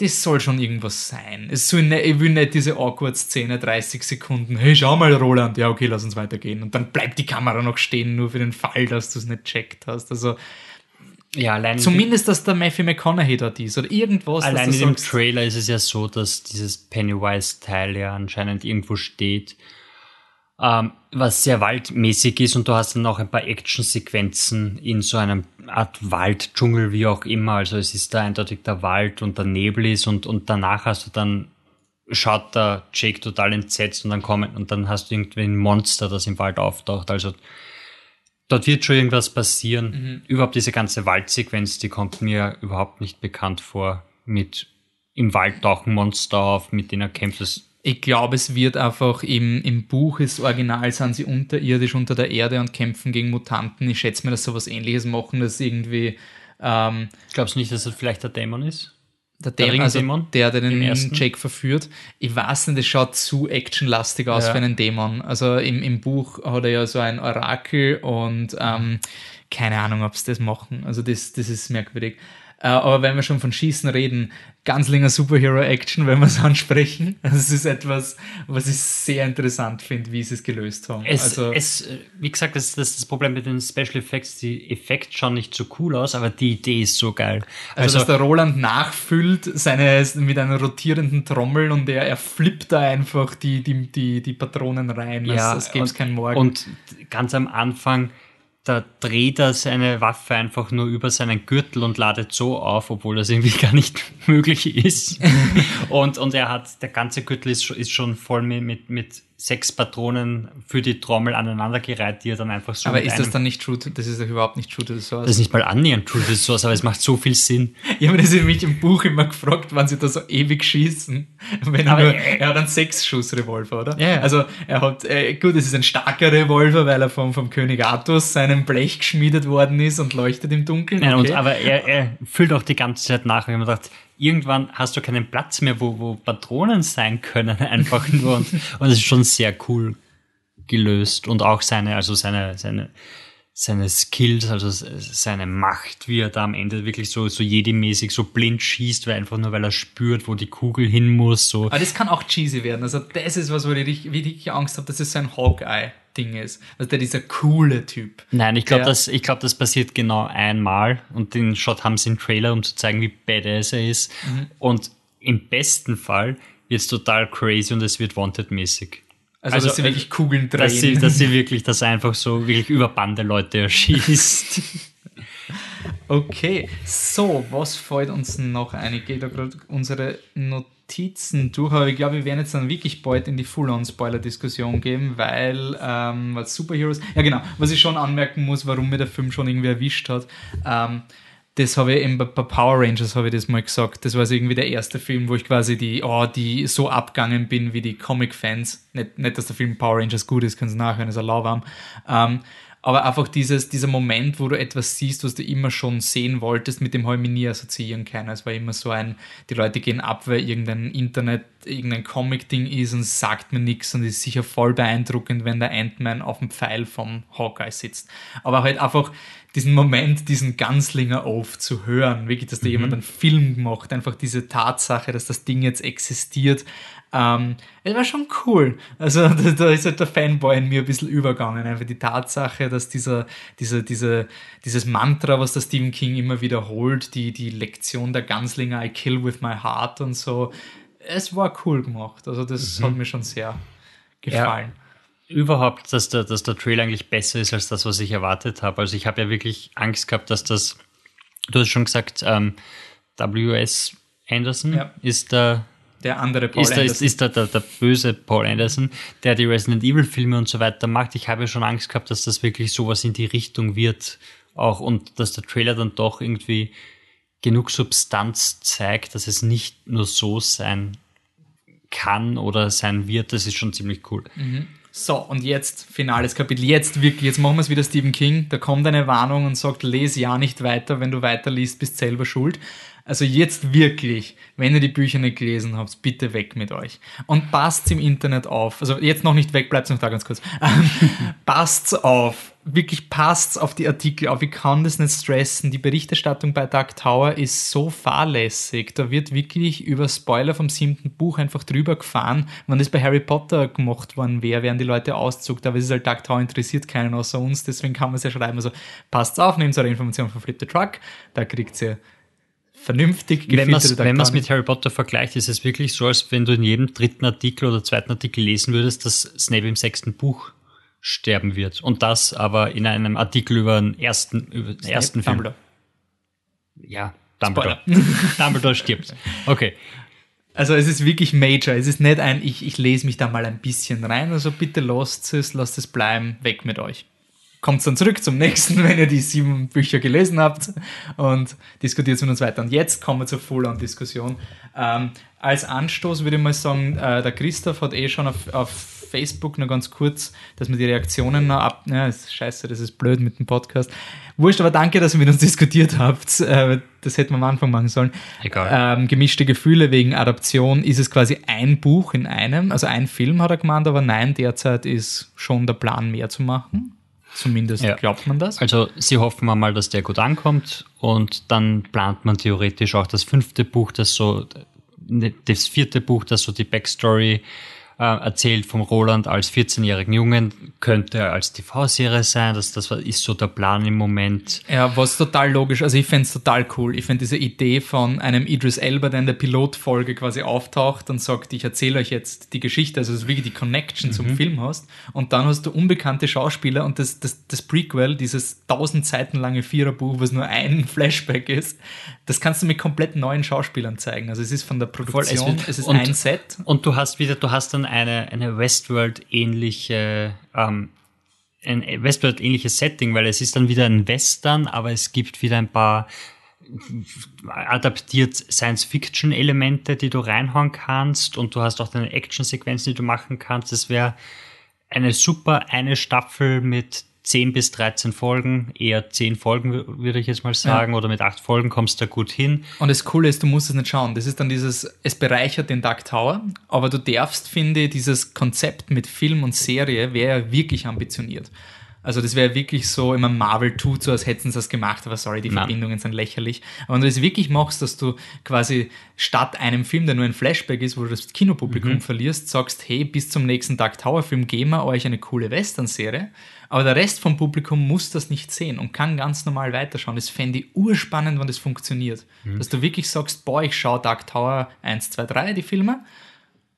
das soll schon irgendwas sein. Es soll nicht, ich will nicht diese Awkward-Szene, 30 Sekunden, hey, schau mal, Roland, ja, okay, lass uns weitergehen. Und dann bleibt die Kamera noch stehen, nur für den Fall, dass du es nicht checkt hast. Also, ja, allein Zumindest, dass der Matthew McConaughey dort ist oder irgendwas. Allein in dem Trailer ist es ja so, dass dieses Pennywise-Teil ja anscheinend irgendwo steht, ähm, was sehr waldmäßig ist und du hast dann auch ein paar Actionsequenzen in so einem Art Walddschungel, wie auch immer. Also es ist da eindeutig der Wald und der Nebel ist und, und danach hast du dann schaut der Jake total entsetzt und dann kommen und dann hast du irgendwie ein Monster, das im Wald auftaucht. Also dort wird schon irgendwas passieren. Mhm. Überhaupt diese ganze Waldsequenz, die kommt mir überhaupt nicht bekannt vor. Mit im Wald tauchen Monster auf, mit denen er kämpft. Das ich glaube, es wird einfach im, im Buch ist Original, sind sie unterirdisch unter der Erde und kämpfen gegen Mutanten. Ich schätze mir, dass sie was ähnliches machen, dass irgendwie. Ähm, Glaubst du nicht, dass es vielleicht der Dämon ist? Der, der, Dämon, also der, der den Jake verführt. Ich weiß nicht, das schaut zu actionlastig aus ja. für einen Dämon. Also im, im Buch hat er ja so ein Orakel und ähm, keine Ahnung, ob sie das machen. Also das, das ist merkwürdig. Äh, aber wenn wir schon von Schießen reden, ganz länger Superhero-Action, wenn wir es ansprechen. Also es ist etwas, was ich sehr interessant finde, wie sie es gelöst haben. Es, also, es, wie gesagt, das, das das Problem mit den Special Effects. Die Effekte schauen nicht so cool aus, aber die Idee ist so geil. Also, also dass der Roland nachfüllt seine, mit einer rotierenden Trommel und er, er flippt da einfach die, die, die, die Patronen rein. Ja, es gäbe keinen Morgen. Und ganz am Anfang da dreht er seine Waffe einfach nur über seinen Gürtel und ladet so auf, obwohl das irgendwie gar nicht möglich ist. und, und er hat, der ganze Gürtel ist, ist schon voll mit, mit, mit sechs Patronen für die Trommel aneinandergereiht, die er dann einfach so. Aber ist das dann nicht True to, das ist doch überhaupt nicht True to the Source. Das ist nicht mal annähernd True to the Source, aber es macht so viel Sinn. Ich habe das nämlich im Buch immer gefragt, wann sie da so ewig schießen. Wenn er, Aber, nur, äh, er hat einen Sechs-Schuss-Revolver, oder? Ja, ja. Also er hat, äh, gut, es ist ein starker Revolver, weil er vom, vom König Artus seinem Blech geschmiedet worden ist und leuchtet im Dunkeln. Nein, okay. und, aber er, er füllt auch die ganze Zeit nach. Und ich habe mir gedacht, irgendwann hast du keinen Platz mehr, wo, wo Patronen sein können, einfach nur. Und, und es ist schon sehr cool gelöst. Und auch seine, also seine, seine, seine Skills, also seine Macht, wie er da am Ende wirklich so, so jedimäßig so blind schießt, weil einfach nur, weil er spürt, wo die Kugel hin muss, so. Aber das kann auch cheesy werden. Also das ist was, wo ich richtig, wirklich Angst habe, dass es so ein Hawkeye-Ding ist. Also der dieser coole Typ. Nein, ich glaube, das, ich glaub, das passiert genau einmal und den Shot haben sie im Trailer, um zu zeigen, wie badass er ist. Mhm. Und im besten Fall wird es total crazy und es wird Wanted-mäßig. Also, dass sie wirklich Kugeln drehen. Dass sie, dass sie wirklich das einfach so wirklich über Bande Leute erschießt. Okay, so, was fällt uns noch ein? Ich gehe da gerade unsere Notizen durch, aber ich glaube, wir werden jetzt dann wirklich bald in die Full-on-Spoiler-Diskussion gehen, weil, ähm, was Superheroes, ja genau, was ich schon anmerken muss, warum mir der Film schon irgendwie erwischt hat, ähm, das habe ich eben bei Power Rangers habe ich das mal gesagt. Das war so irgendwie der erste Film, wo ich quasi die, oh, die so abgegangen bin wie die Comic-Fans. Nicht, nicht, dass der Film Power Rangers gut ist, können Sie nachhören, ist ein lauwarm. Ähm, aber einfach dieses, dieser Moment, wo du etwas siehst, was du immer schon sehen wolltest, mit dem habe ich mich nie assoziieren können. Es war immer so ein, die Leute gehen ab, weil irgendein Internet, irgendein Comic-Ding ist und sagt mir nichts und ist sicher voll beeindruckend, wenn der Ant-Man auf dem Pfeil vom Hawkeye sitzt. Aber halt einfach diesen Moment, diesen Ganzlinger Oath zu hören, wirklich, dass da jemand einen Film gemacht, einfach diese Tatsache, dass das Ding jetzt existiert, ähm, es war schon cool. Also da, da ist halt der Fanboy in mir ein bisschen übergangen. Einfach die Tatsache, dass dieser, dieser, diese, dieses Mantra, was der Stephen King immer wiederholt, die, die Lektion der Ganzlinger, I kill with my heart und so, es war cool gemacht. Also das hat mir schon sehr gefallen. Überhaupt, dass der, dass der Trailer eigentlich besser ist als das, was ich erwartet habe. Also ich habe ja wirklich Angst gehabt, dass das, du hast schon gesagt, ähm, W.S. Anderson Ja. ist der Der andere Paul ist, der, ist, Anderson. ist der, der, der böse Paul Anderson, der die Resident Evil Filme und so weiter macht. Ich habe ja schon Angst gehabt, dass das wirklich sowas in die Richtung wird. Auch und dass der Trailer dann doch irgendwie genug Substanz zeigt, dass es nicht nur so sein kann oder sein wird. Das ist schon ziemlich cool. So, und jetzt finales Kapitel. Jetzt wirklich, jetzt machen wir es wieder Stephen King. Da kommt eine Warnung und sagt, lese ja nicht weiter. Wenn du weiterliest, bist selber schuld. Also jetzt wirklich, wenn ihr die Bücher nicht gelesen habt, bitte weg mit euch. Und passt im Internet auf. Also jetzt noch nicht weg, bleibt noch da ganz kurz. Passt's auf. Wirklich passt's auf die Artikel auf. Ich kann das nicht stressen. Die Berichterstattung bei Dark Tower ist so fahrlässig. Da wird wirklich über Spoiler vom siebten Buch einfach drüber gefahren. Wenn das bei Harry Potter gemacht worden wäre, wären die Leute auszuckt. Aber es ist halt Dark Tower interessiert keinen außer uns. Deswegen kann man es ja schreiben. Also passt's auf, nehmt eure Informationen von Flip the Truck. Da kriegt ihr vernünftig Wenn man es mit Harry Potter vergleicht, ist es wirklich so, als wenn du in jedem dritten Artikel oder zweiten Artikel lesen würdest, dass Snape im sechsten Buch sterben wird. Und das aber in einem Artikel über den ersten, über den ersten Film. Dumbledore. Ja, Dumbledore. Dumbledore stirbt. Okay. Also es ist wirklich major. Es ist nicht ein, ich, ich lese mich da mal ein bisschen rein. Also bitte lasst es, lasst es bleiben, weg mit euch. Kommt dann zurück zum nächsten, wenn ihr die sieben Bücher gelesen habt und diskutiert mit uns weiter. Und jetzt kommen wir zur Full-on-Diskussion. Ähm, als Anstoß würde ich mal sagen, äh, der Christoph hat eh schon auf, auf Facebook noch ganz kurz, dass wir die Reaktionen noch ab... Ja, ist scheiße, das ist blöd mit dem Podcast. Wurscht, aber danke, dass ihr mit uns diskutiert habt. Äh, das hätten wir am Anfang machen sollen. Egal. Ähm, gemischte Gefühle wegen Adaption ist es quasi ein Buch in einem, also ein Film hat er gemeint, aber nein, derzeit ist schon der Plan mehr zu machen. Zumindest Ja. glaubt man das. Also sie hoffen mal, dass der gut ankommt und dann plant man theoretisch auch das fünfte Buch, das so das vierte Buch, das so die Backstory erzählt vom Roland als 14-jährigen Jungen, könnte als TV-Serie sein. Das, das ist so der Plan im Moment. Ja, was total logisch, also ich fände es total cool. Ich fände diese Idee von einem Idris Elba, der in der Pilotfolge quasi auftaucht und sagt, ich erzähle euch jetzt die Geschichte, also dass du wirklich die Connection zum Film hast und dann hast du unbekannte Schauspieler und das, das, das Prequel, dieses tausend Seiten lange Viererbuch, was nur ein Flashback ist, das kannst du mit komplett neuen Schauspielern zeigen. Also es ist von der Produktion, es wird- es ist und- ein Set. Und du hast wieder, du hast dann eine, eine Westworld-ähnliche, ähm, ein Westworld-ähnliches Setting, weil es ist dann wieder ein Western, aber es gibt wieder ein paar adaptiert Science-Fiction-Elemente, die du reinhauen kannst und du hast auch deine Action-Sequenzen, die du machen kannst. Es wäre eine super eine Staffel mit 10 bis 13 Folgen, eher 10 Folgen würde ich jetzt mal sagen, ja. oder mit 8 Folgen kommst du da gut hin. Und das Coole ist, du musst es nicht schauen. Das ist dann dieses, es bereichert den Dark Tower, aber du darfst, finde ich, dieses Konzept mit Film und Serie wäre wirklich ambitioniert. Also das wäre wirklich so, immer Marvel tut so, als hätten sie das gemacht, aber sorry, die Nein. Verbindungen sind lächerlich. Aber wenn du das wirklich machst, dass du quasi statt einem Film, der nur ein Flashback ist, wo du das Kinopublikum mhm. verlierst, sagst, hey, bis zum nächsten Dark Tower Film geben wir euch eine coole Western-Serie, aber der Rest vom Publikum muss das nicht sehen und kann ganz normal weiterschauen. Das fände ich urspannend, wenn das funktioniert. Mhm. Dass du wirklich sagst, boah, ich schaue Dark Tower 1, 2, 3, die Filme,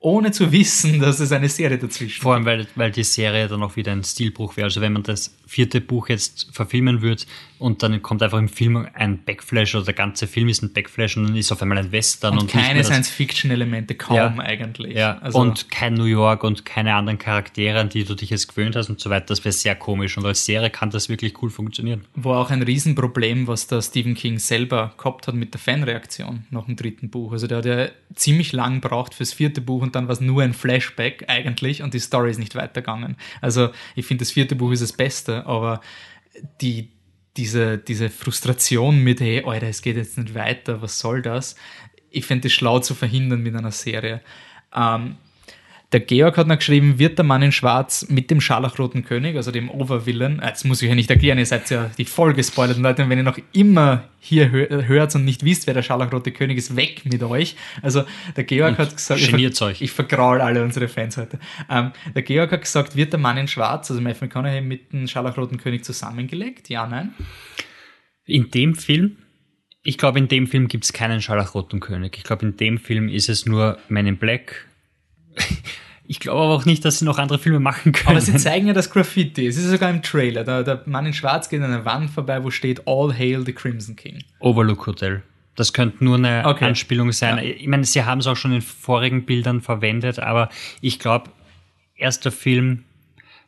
ohne zu wissen, dass es eine Serie dazwischen Vor allem, weil, weil die Serie dann auch wieder ein Stilbruch wäre. Also wenn man das vierte Buch jetzt verfilmen würde und dann kommt einfach im Film ein Backflash oder der ganze Film ist ein Backflash und dann ist auf einmal ein Western. Und, und keine Science-Fiction-Elemente, kaum ja, eigentlich. Ja, also und kein New York und keine anderen Charaktere, an die du dich jetzt gewöhnt hast und so weiter. Das wäre sehr komisch und als Serie kann das wirklich cool funktionieren. War auch ein Riesenproblem, was der Stephen King selber gehabt hat mit der Fanreaktion nach dem dritten Buch. Also der hat ja ziemlich lang braucht fürs vierte Buch und dann war es nur ein Flashback eigentlich und die Story ist nicht weitergegangen. Also ich finde, das vierte Buch ist das Beste, aber die, diese, diese Frustration mit, hey, Alter, es geht jetzt nicht weiter, was soll das? Ich fände es schlau zu verhindern mit einer Serie. Ähm, der Georg hat noch geschrieben, wird der Mann in Schwarz mit dem Scharlachroten König, also dem Overvillain, äh, jetzt muss ich ja nicht erklären, ihr seid ja die voll gespoilert, Leute, und wenn ihr noch immer hier hört und nicht wisst, wer der Scharlachrote König ist, weg mit euch. Also der Georg hat gesagt, ich, euch. ich vergraul alle unsere Fans heute. Ähm, der Georg hat gesagt, wird der Mann in Schwarz, also Matthew McConaughey, mit dem Scharlachroten König zusammengelegt? Ja, nein? In dem Film? Ich glaube, in dem Film gibt es keinen Scharlachroten König. Ich glaube, in dem Film ist es nur Men in Black ich glaube aber auch nicht, dass sie noch andere Filme machen können. Aber sie zeigen ja das Graffiti. Es ist sogar im Trailer. Der, der Mann in Schwarz geht an einer Wand vorbei, wo steht All Hail the Crimson King. Overlook Hotel. Das könnte nur eine okay. Anspielung sein. Ja. Ich meine, sie haben es auch schon in vorigen Bildern verwendet, aber ich glaube, erster Film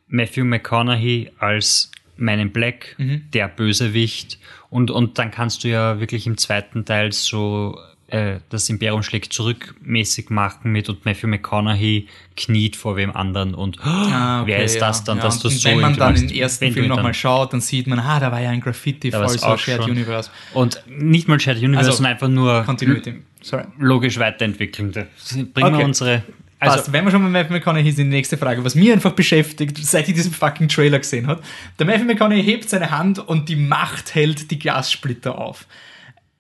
Matthew McConaughey als Man in Black, mhm. der Bösewicht. Und, und dann kannst du ja wirklich im zweiten Teil so äh, das Imperium schlägt zurück mäßig machen mit und Matthew McConaughey kniet vor wem anderen und ah, okay, wer ist das dann, ja. dass du so Wenn man dann den ersten Film nochmal schaut, dann sieht man, ah, da war ja ein Graffiti voll so Shared schon. Universe. Und nicht mal Shared Universe, also, sondern einfach nur Continuity. Sorry. logisch weiterentwickeln. Bringen okay. wir unsere also, Passt. Wenn wir schon bei Matthew McConaughey sind, die nächste Frage, was mich einfach beschäftigt, seit ich diesen fucking Trailer gesehen habe. Der Matthew McConaughey hebt seine Hand und die Macht hält die Glassplitter auf.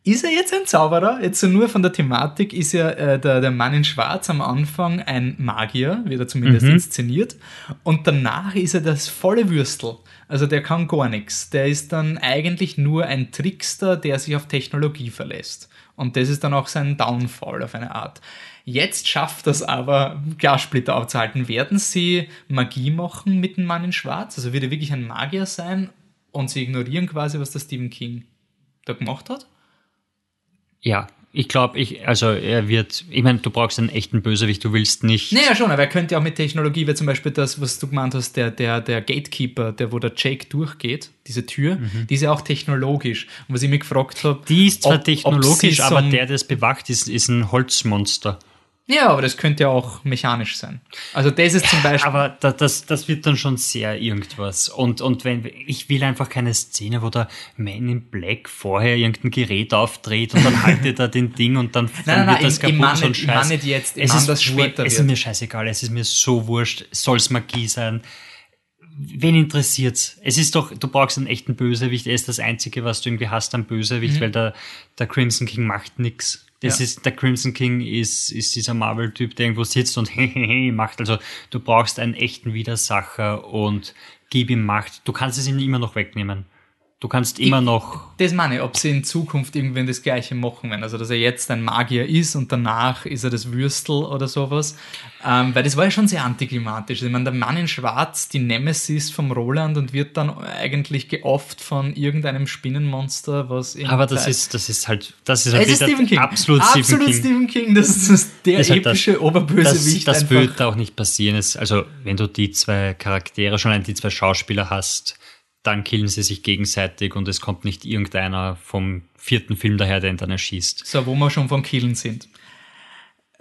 Ist er jetzt ein Zauberer? Jetzt so nur von der Thematik ist ja äh, der, der Mann in Schwarz am Anfang ein Magier, wird er zumindest mhm. inszeniert. Und danach ist er das volle Würstel. Also der kann gar nichts. Der ist dann eigentlich nur ein Trickster, der sich auf Technologie verlässt. Und das ist dann auch sein Downfall auf eine Art. Jetzt schafft das aber, Glassplitter aufzuhalten. Werden sie Magie machen mit dem Mann in Schwarz? Also wird er wirklich ein Magier sein und sie ignorieren quasi, was der Stephen King da gemacht hat? Ja, ich glaube, ich, also er wird, ich meine, du brauchst einen echten Bösewicht, du willst nicht. Naja, schon, aber er könnte auch mit Technologie, wie zum Beispiel das, was du gemeint hast, der, der, der Gatekeeper, der wo der Jake durchgeht, diese Tür, mhm. die ist ja auch technologisch. Und was ich mich gefragt habe. Die ist zwar ob, technologisch, ob aber der, der es bewacht, ist, ist ein Holzmonster. Ja, aber das könnte ja auch mechanisch sein. Also das ist zum Beispiel. Aber das, das wird dann schon sehr irgendwas. Und, und wenn ich will einfach keine Szene, wo der Man in Black vorher irgendein Gerät aufdreht und dann haltet er den Ding und dann, dann nein, nein, wird das kaputt und so ein Scheiß. Ich jetzt, es ist, das später es ist mir scheißegal, es ist mir so wurscht, soll es Magie sein. Wen interessiert's? Es ist doch, du brauchst einen echten Bösewicht, er ist das Einzige, was du irgendwie hast am Bösewicht, mhm. weil der, der Crimson King macht nix. Das ja. ist, der Crimson King ist, ist dieser Marvel-Typ, der irgendwo sitzt und hehehe macht. Also du brauchst einen echten Widersacher und gib ihm Macht. Du kannst es ihm immer noch wegnehmen. Du kannst immer noch. Das meine ich, ob sie in Zukunft irgendwann das Gleiche machen werden. Also, dass er jetzt ein Magier ist und danach ist er das Würstel oder sowas. Ähm, weil das war ja schon sehr antiklimatisch. Ich meine, der Mann in Schwarz, die Nemesis vom Roland und wird dann eigentlich geofft von irgendeinem Spinnenmonster, was. Aber das ist, das ist halt. Das ist, halt ist Stephen King. Absolut, absolut Stephen King. Stephen King. Das ist der das epische halt das, Oberbösewicht. Das, das wird auch nicht passieren. Also, wenn du die zwei Charaktere, schon die zwei Schauspieler hast, dann killen sie sich gegenseitig und es kommt nicht irgendeiner vom vierten Film daher, der ihn dann erschießt. So, wo wir schon vom Killen sind.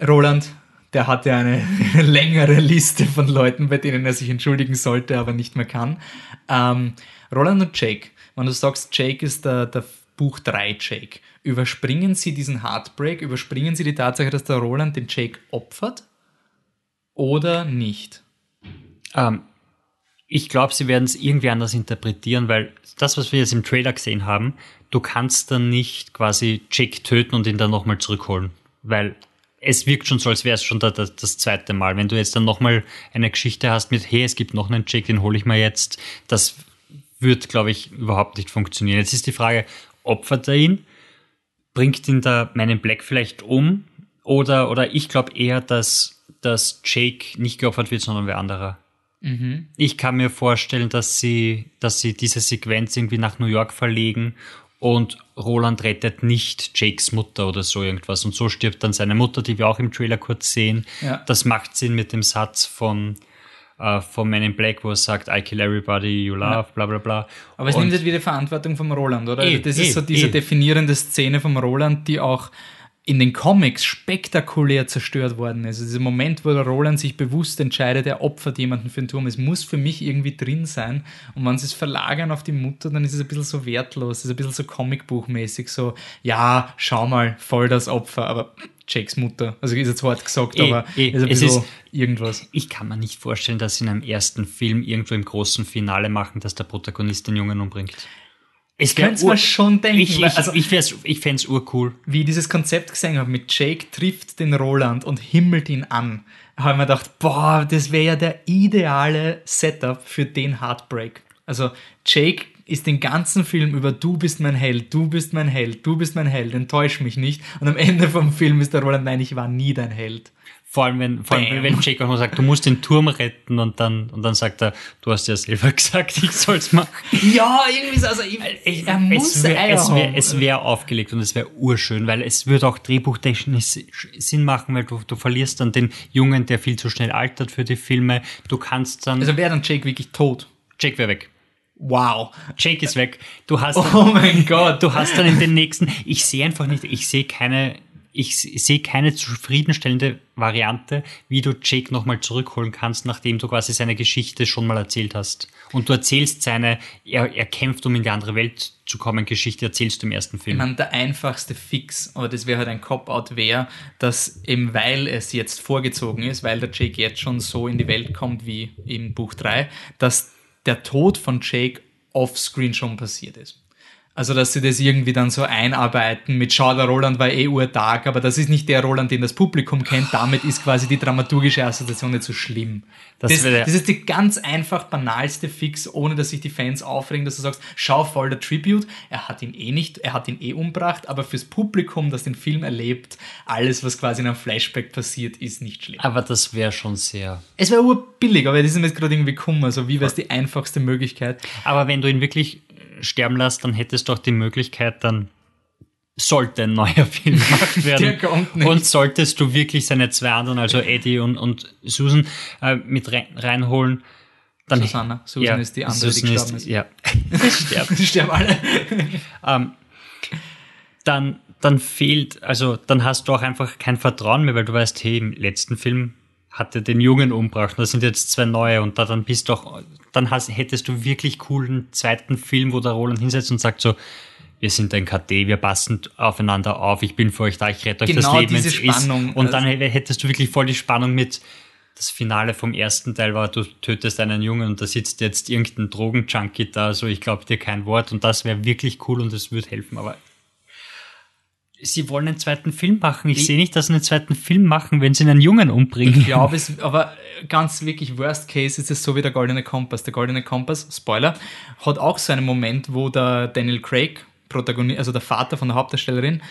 Roland, der hatte eine längere Liste von Leuten, bei denen er sich entschuldigen sollte, aber nicht mehr kann. Ähm, Roland und Jake, wenn du sagst, Jake ist der, der Buch 3 Jake, überspringen sie diesen Heartbreak, überspringen sie die Tatsache, dass der Roland den Jake opfert oder nicht? Ähm, ich glaube, sie werden es irgendwie anders interpretieren, weil das, was wir jetzt im Trailer gesehen haben, du kannst dann nicht quasi Jake töten und ihn dann nochmal zurückholen. Weil es wirkt schon so, als wäre es schon da, da, das zweite Mal. Wenn du jetzt dann nochmal eine Geschichte hast mit, hey, es gibt noch einen Jake, den hole ich mal jetzt, das wird, glaube ich, überhaupt nicht funktionieren. Jetzt ist die Frage, opfert er ihn? Bringt ihn da meinen Black vielleicht um? Oder, oder ich glaube eher, dass, dass Jake nicht geopfert wird, sondern wer anderer. Mhm. Ich kann mir vorstellen, dass sie, dass sie diese Sequenz irgendwie nach New York verlegen und Roland rettet nicht Jakes Mutter oder so irgendwas. Und so stirbt dann seine Mutter, die wir auch im Trailer kurz sehen. Ja. Das macht Sinn mit dem Satz von, äh, von Man in Black, wo er sagt, I kill everybody you love, ja. bla bla bla. Aber es und nimmt jetzt wieder Verantwortung vom Roland, oder? Eh, das ist eh, so diese eh. definierende Szene vom Roland, die auch in den Comics spektakulär zerstört worden ist. Also dieser Moment, wo der Roland sich bewusst entscheidet, er opfert jemanden für den Turm. Es muss für mich irgendwie drin sein. Und wenn sie es verlagern auf die Mutter, dann ist es ein bisschen so wertlos. Es ist ein bisschen so Comicbuchmäßig. So, ja, schau mal, voll das Opfer. Aber Jakes Mutter. Also ist jetzt hart gesagt, e, aber e, ist ein bisschen ist, irgendwas. Ich kann mir nicht vorstellen, dass sie in einem ersten Film irgendwo im großen Finale machen, dass der Protagonist den Jungen umbringt. Ich könnte es mir schon denken. Ich, ich, also, ich, ich fände es urcool. Wie ich dieses Konzept gesehen habe mit Jake trifft den Roland und himmelt ihn an, habe ich mir gedacht, boah, das wäre ja der ideale Setup für den Heartbreak. Also Jake ist den ganzen Film über du bist mein Held, du bist mein Held, du bist mein Held, enttäusch mich nicht. Und am Ende vom Film ist der Roland, nein, ich war nie dein Held. Vor allem, wenn, vor allem, wenn Jake auch noch sagt, du musst den Turm retten und dann, und dann sagt er, du hast ja selber gesagt, ich soll's machen. Ja, irgendwie so, also ich, ich, er muss es wäre es wär, es wär aufgelegt und es wäre urschön, weil es würde auch drehbuchtechnisch Sinn machen, weil du, du verlierst dann den Jungen, der viel zu schnell altert für die Filme. Du kannst dann. Also wäre dann Jake wirklich tot? Jake wäre weg. Wow. Jake ist weg. Du hast dann, oh mein Gott. Du hast dann in den nächsten, ich sehe einfach nicht, ich sehe keine, ich sehe keine zufriedenstellende Variante, wie du Jake nochmal zurückholen kannst, nachdem du quasi seine Geschichte schon mal erzählt hast. Und du erzählst seine, er, er kämpft, um in die andere Welt zu kommen, Geschichte erzählst du im ersten Film. Ich meine, der einfachste Fix, aber das wäre halt ein Cop-Out, wäre, dass eben weil es jetzt vorgezogen ist, weil der Jake jetzt schon so in die Welt kommt wie im Buch 3, dass der Tod von Jake offscreen schon passiert ist. Also, dass sie das irgendwie dann so einarbeiten mit Schau, der Roland war eh urtag, aber das ist nicht der Roland, den das Publikum kennt. Damit ist quasi die dramaturgische Assoziation nicht so schlimm. Das, das, das ist die ganz einfach banalste Fix, ohne dass sich die Fans aufregen, dass du sagst, schau voll der Tribute, er hat ihn eh nicht, er hat ihn eh umbracht, aber fürs Publikum, das den Film erlebt, alles, was quasi in einem Flashback passiert, ist nicht schlimm. Aber das wäre schon sehr. Es wäre urbillig, aber das ist mir jetzt gerade irgendwie kummer. Also, wie wäre es die einfachste Möglichkeit? Aber wenn du ihn wirklich sterben lässt, dann hättest du auch die Möglichkeit, dann sollte ein neuer Film gemacht werden. Und solltest du wirklich seine zwei anderen, also Eddie und, und Susan, äh, mit rein, reinholen, dann. Susanna. Susan ja, ist die andere, Susan die gestorben ist. ist. Ja. sterben. sterben alle. ähm, dann, dann fehlt, also dann hast du auch einfach kein Vertrauen mehr, weil du weißt, hey, im letzten Film hatte den Jungen umgebracht. Da sind jetzt zwei neue und da dann bist du auch, dann hast, hättest du wirklich coolen zweiten Film, wo der Roland hinsetzt und sagt so, wir sind ein KT, wir passen aufeinander auf, ich bin für euch da, ich rette euch genau das Leben, diese Spannung. Ist. Und dann also hättest du wirklich voll die Spannung mit, das Finale vom ersten Teil war, du tötest einen Jungen und da sitzt jetzt irgendein Drogenjunkie da, so ich glaube dir kein Wort und das wäre wirklich cool und das würde helfen, aber sie wollen einen zweiten Film machen. Ich, ich sehe nicht, dass sie einen zweiten Film machen, wenn sie einen Jungen umbringen. Ich glaube es, aber ganz wirklich Worst Case ist es so wie der Goldene Kompass. Der Goldene Kompass, Spoiler, hat auch so einen Moment, wo der Daniel Craig, Protagonist, also der Vater von der Hauptdarstellerin,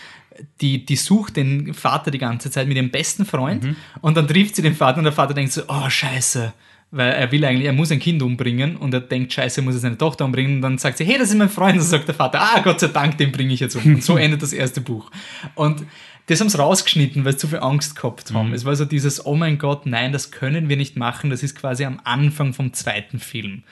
die, die sucht den Vater die ganze Zeit mit ihrem besten Freund mhm. und dann trifft sie den Vater und der Vater denkt so, oh scheiße, weil er will eigentlich, er muss ein Kind umbringen und er denkt, scheiße, er muss seine Tochter umbringen und dann sagt sie, hey, das ist mein Freund und dann sagt der Vater, ah, Gott sei Dank, den bringe ich jetzt um. Und so endet das erste Buch. Und das haben sie rausgeschnitten, weil sie zu viel Angst gehabt haben. Mhm. Es war so dieses, oh mein Gott, nein, das können wir nicht machen, das ist quasi am Anfang vom zweiten Film.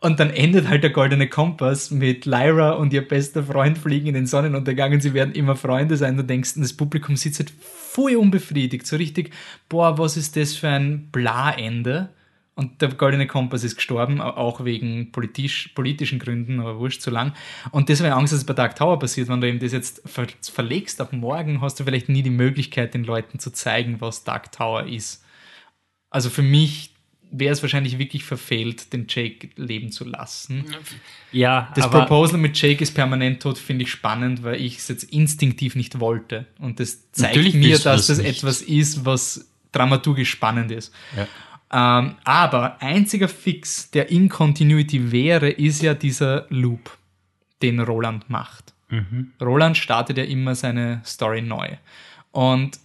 Und dann endet halt der goldene Kompass mit Lyra und ihr bester Freund fliegen in den Sonnenuntergang und sie werden immer Freunde sein. Du denkst, das Publikum sitzt halt voll unbefriedigt. So richtig, boah, was ist das für ein Bla-Ende? Und der Goldene Kompass ist gestorben, auch wegen politisch, politischen Gründen, aber wurscht zu lang. Und das war Angst, dass es bei Dark Tower passiert. Wenn du eben das jetzt verlegst ab morgen, hast du vielleicht nie die Möglichkeit, den Leuten zu zeigen, was Dark Tower ist. Also für mich wäre es wahrscheinlich wirklich verfehlt, den Jake leben zu lassen. Ja, das Proposal mit Jake ist permanent tot, finde ich spannend, weil ich es jetzt instinktiv nicht wollte. Und das zeigt mir, dass das, das etwas ist, was dramaturgisch spannend ist. Ja. Ähm, aber einziger Fix, der in Continuity wäre, ist ja dieser Loop, den Roland macht. Mhm. Roland startet ja immer seine Story neu. Und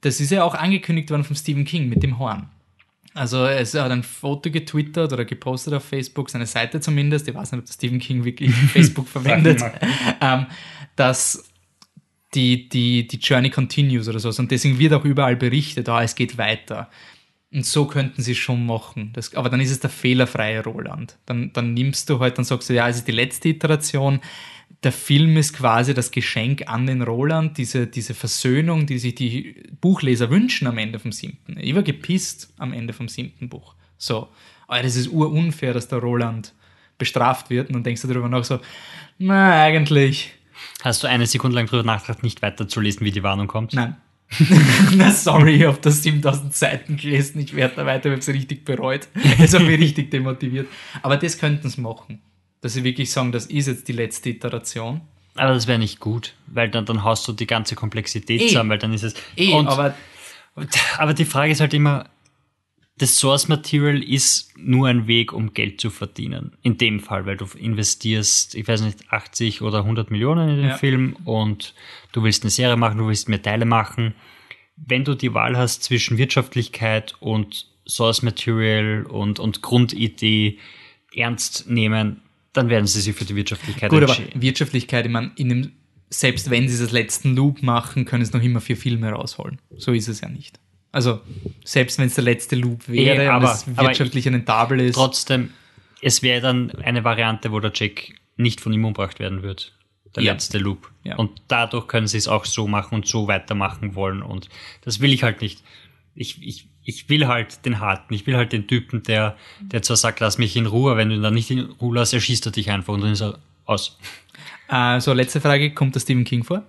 das ist ja auch angekündigt worden von Stephen King mit dem Horn. Also es hat ein Foto getwittert oder gepostet auf Facebook, seine Seite zumindest, ich weiß nicht, ob Stephen King wirklich Facebook verwendet, ähm, dass die, die, die Journey continues oder so. Und deswegen wird auch überall berichtet, ah, es geht weiter. Und so könnten sie es schon machen. Das, aber dann ist es der fehlerfreie Roland. Dann, dann nimmst du halt, dann sagst du, ja, es ist die letzte Iteration. Der Film ist quasi das Geschenk an den Roland, diese, diese Versöhnung, die sich die Buchleser wünschen am Ende vom siebten. Ich war gepisst am Ende vom siebten Buch. So, aber das ist urunfair, dass der Roland bestraft wird. Und dann denkst du darüber nach so, na, eigentlich. Hast du eine Sekunde lang darüber nachgedacht, nicht weiterzulesen, wie die Warnung kommt? Nein. Na sorry, ich habe das 7000 Seiten gelesen, ich werde da weiter, ich habe es richtig bereut. Es hat mich richtig demotiviert. Aber das könnten sie machen. Dass sie wirklich sagen, das ist jetzt die letzte Iteration. Aber das wäre nicht gut, weil dann, dann haust du die ganze Komplexität e. zusammen, weil dann ist es. E, und, aber, aber die Frage ist halt immer, das Source Material ist nur ein Weg, um Geld zu verdienen. In dem Fall, weil du investierst, ich weiß nicht, 80 oder 100 Millionen in den ja. Film und du willst eine Serie machen, du willst mehr Teile machen. Wenn du die Wahl hast zwischen Wirtschaftlichkeit und Source Material und, und Grundidee ernst nehmen, dann werden sie sich für die Wirtschaftlichkeit Gut, aber Wirtschaftlichkeit, ich meine, in dem, selbst wenn sie das letzten Loop machen, können sie noch immer vier Filme rausholen. So ist es ja nicht. Also, selbst wenn es der letzte Loop wäre, e, aber, es wirtschaftlich rentabel ist. Trotzdem, es wäre dann eine Variante, wo der Jack nicht von ihm umgebracht werden wird. Der ja. letzte Loop. Ja. Und dadurch können sie es auch so machen und so weitermachen wollen. Und das will ich halt nicht. Ich, ich, ich will halt den Harten. Ich will halt den Typen, der, der zwar sagt, lass mich in Ruhe, wenn du ihn dann nicht in Ruhe lässt, erschießt er dich einfach und dann ist er aus. Äh, so, letzte Frage. Kommt der Stephen King vor?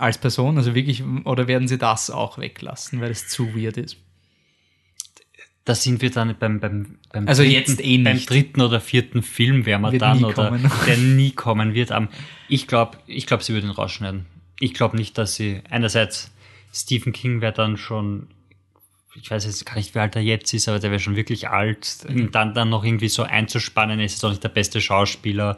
als Person? Also wirklich, oder werden sie das auch weglassen, weil es zu weird ist? Da sind wir dann beim, beim, beim, also dritten, jetzt eh beim dritten oder vierten Film wären wir wird dann, oder der nie kommen wird. Ich glaube, ich glaube, sie würden rausschneiden. Ich glaube nicht, dass sie einerseits Stephen King wäre dann schon ich weiß jetzt gar nicht, wie alt er jetzt ist, aber der wäre schon wirklich alt. Mhm. Dann, dann noch irgendwie so einzuspannen, ist jetzt auch nicht der beste Schauspieler.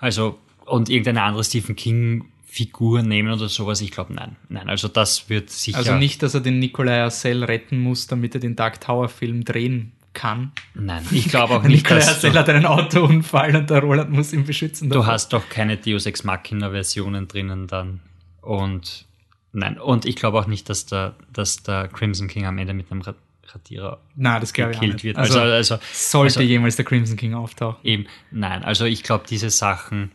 Also, und irgendeine andere Stephen King Figur nehmen oder sowas? Ich glaube, nein. Nein, also das wird sicher. Also nicht, dass er den Nikolai Arcel retten muss, damit er den Dark Tower Film drehen kann. Nein, ich glaube auch nicht. Nikolai Arcel hat einen Autounfall und der Roland muss ihn beschützen. Du hast doch keine Deus Ex Machina Versionen drinnen dann. Und nein, und ich glaube auch nicht, dass der, dass der Crimson King am Ende mit einem Radierer Nein, das glaube ich nicht. wird. Also, also, also sollte also, jemals der Crimson King auftauchen. Eben, nein, also ich glaube, diese Sachen,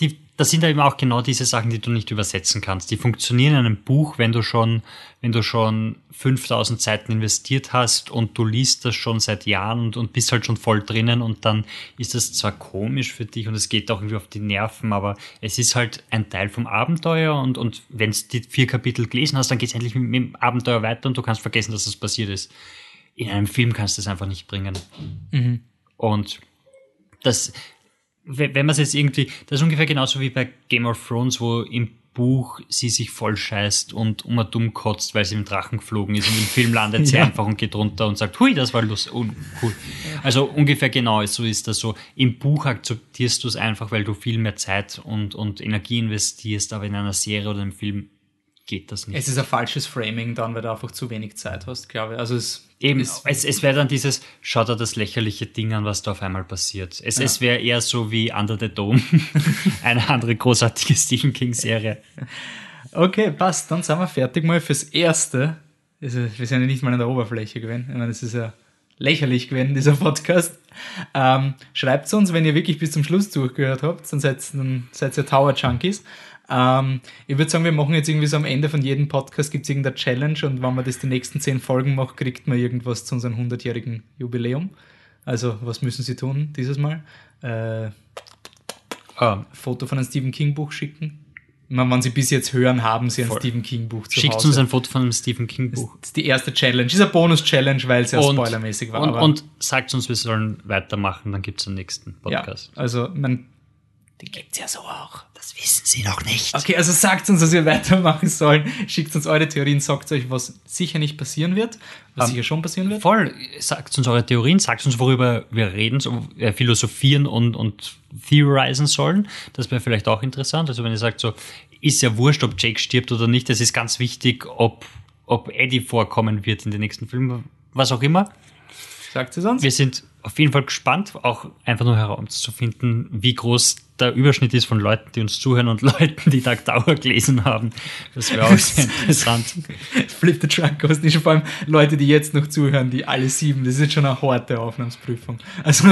die das sind eben auch genau diese Sachen, die du nicht übersetzen kannst. Die funktionieren in einem Buch, wenn du schon, wenn du schon 5000 Seiten investiert hast und du liest das schon seit Jahren und, und bist halt schon voll drinnen und dann ist das zwar komisch für dich und es geht auch irgendwie auf die Nerven, aber es ist halt ein Teil vom Abenteuer und, und wenn du die vier Kapitel gelesen hast, dann geht es endlich mit, mit, dem Abenteuer weiter und du kannst vergessen, dass das passiert ist. In einem Film kannst du es einfach nicht bringen. Mhm. Und das, wenn man es jetzt irgendwie, das ist ungefähr genauso wie bei Game of Thrones, wo im Buch sie sich voll scheißt und um dumm kotzt, weil sie im Drachen geflogen ist und im Film landet sie Ja. einfach und geht runter und sagt, hui, das war lustig, oh, cool. Also ungefähr genau so ist das so. Im Buch akzeptierst du es einfach, weil du viel mehr Zeit und, und Energie investierst, aber in einer Serie oder einem Film geht das nicht. Es ist ein falsches Framing dann, weil du einfach zu wenig Zeit hast, glaube ich. Also es Eben, es, es wäre dann dieses, schau dir das lächerliche Ding an, was da auf einmal passiert. Es, es wäre eher so wie Under the Dome, eine andere großartige Stephen King-Serie. Okay, passt. Dann sind wir fertig mal fürs Erste. Also, wir sind ja nicht mal an der Oberfläche gewesen. Ich meine, das ist ja lächerlich gewesen, dieser Podcast. Ähm, Schreibt uns, wenn ihr wirklich bis zum Schluss durchgehört habt, dann seid, dann seid ihr Tower Junkies. Ähm, ich würde sagen, wir machen jetzt irgendwie so am Ende von jedem Podcast gibt es irgendeine Challenge und wenn man das die nächsten zehn Folgen macht, kriegt man irgendwas zu unserem 100-jährigen Jubiläum. Also, was müssen sie tun dieses Mal? Äh, Ah, Foto von einem Stephen King Buch schicken. Ich meine, wenn Sie bis jetzt hören, haben Sie ein Voll. Stephen King Buch zu schickt Hause. uns ein Foto von einem Stephen King-Buch. das ist die erste Challenge. Das ist eine Bonus-Challenge, weil es ja spoilermäßig war. und, und sagt uns, wir sollen weitermachen, dann gibt es den nächsten ja, Podcast. also man, den gibt's ja so auch. Das wissen sie noch nicht. Okay, also sagt uns, was wir weitermachen sollen. Schickt uns eure Theorien, sagt euch, was sicher nicht passieren wird, was sicher schon passieren wird. Voll, sagt uns eure Theorien, sagt uns, worüber wir reden, so, äh, philosophieren und, und theorisen sollen. Das wäre vielleicht auch interessant. Also wenn ihr sagt, so, ist ja wurscht, ob Jake stirbt oder nicht, es ist ganz wichtig, ob, ob Eddie vorkommen wird in den nächsten Filmen, was auch immer. Sagt es uns. Wir sind auf jeden Fall gespannt, auch einfach nur herauszufinden, wie groß der Überschnitt ist von Leuten, die uns zuhören und Leuten, die Dark Tower gelesen haben. Das wäre auch sehr interessant. Flip the Truck Ghost. Nicht vor allem Leute, die jetzt noch zuhören, die alle sieben. Das ist jetzt schon eine harte Aufnahmsprüfung. Also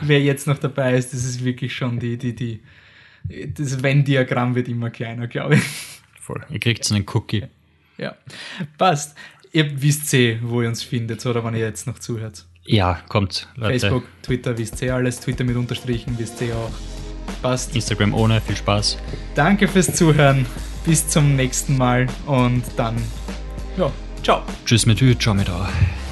wer jetzt noch dabei ist, das ist wirklich schon die, die, die. Das Venn-Diagramm wird immer kleiner, glaube ich. Voll. Ihr kriegt so einen Cookie. Ja, passt. Ihr wisst eh, wo ihr uns findet, oder wenn ihr jetzt noch zuhört. Ja, kommt, Leute. Facebook, Twitter, wisst ihr alles. Twitter mit Unterstrichen, wisst ihr auch. Passt. Instagram ohne, viel Spaß. Danke fürs Zuhören. Bis zum nächsten Mal und dann, ja, ciao. Tschüss mit Ü, ciao mit euch.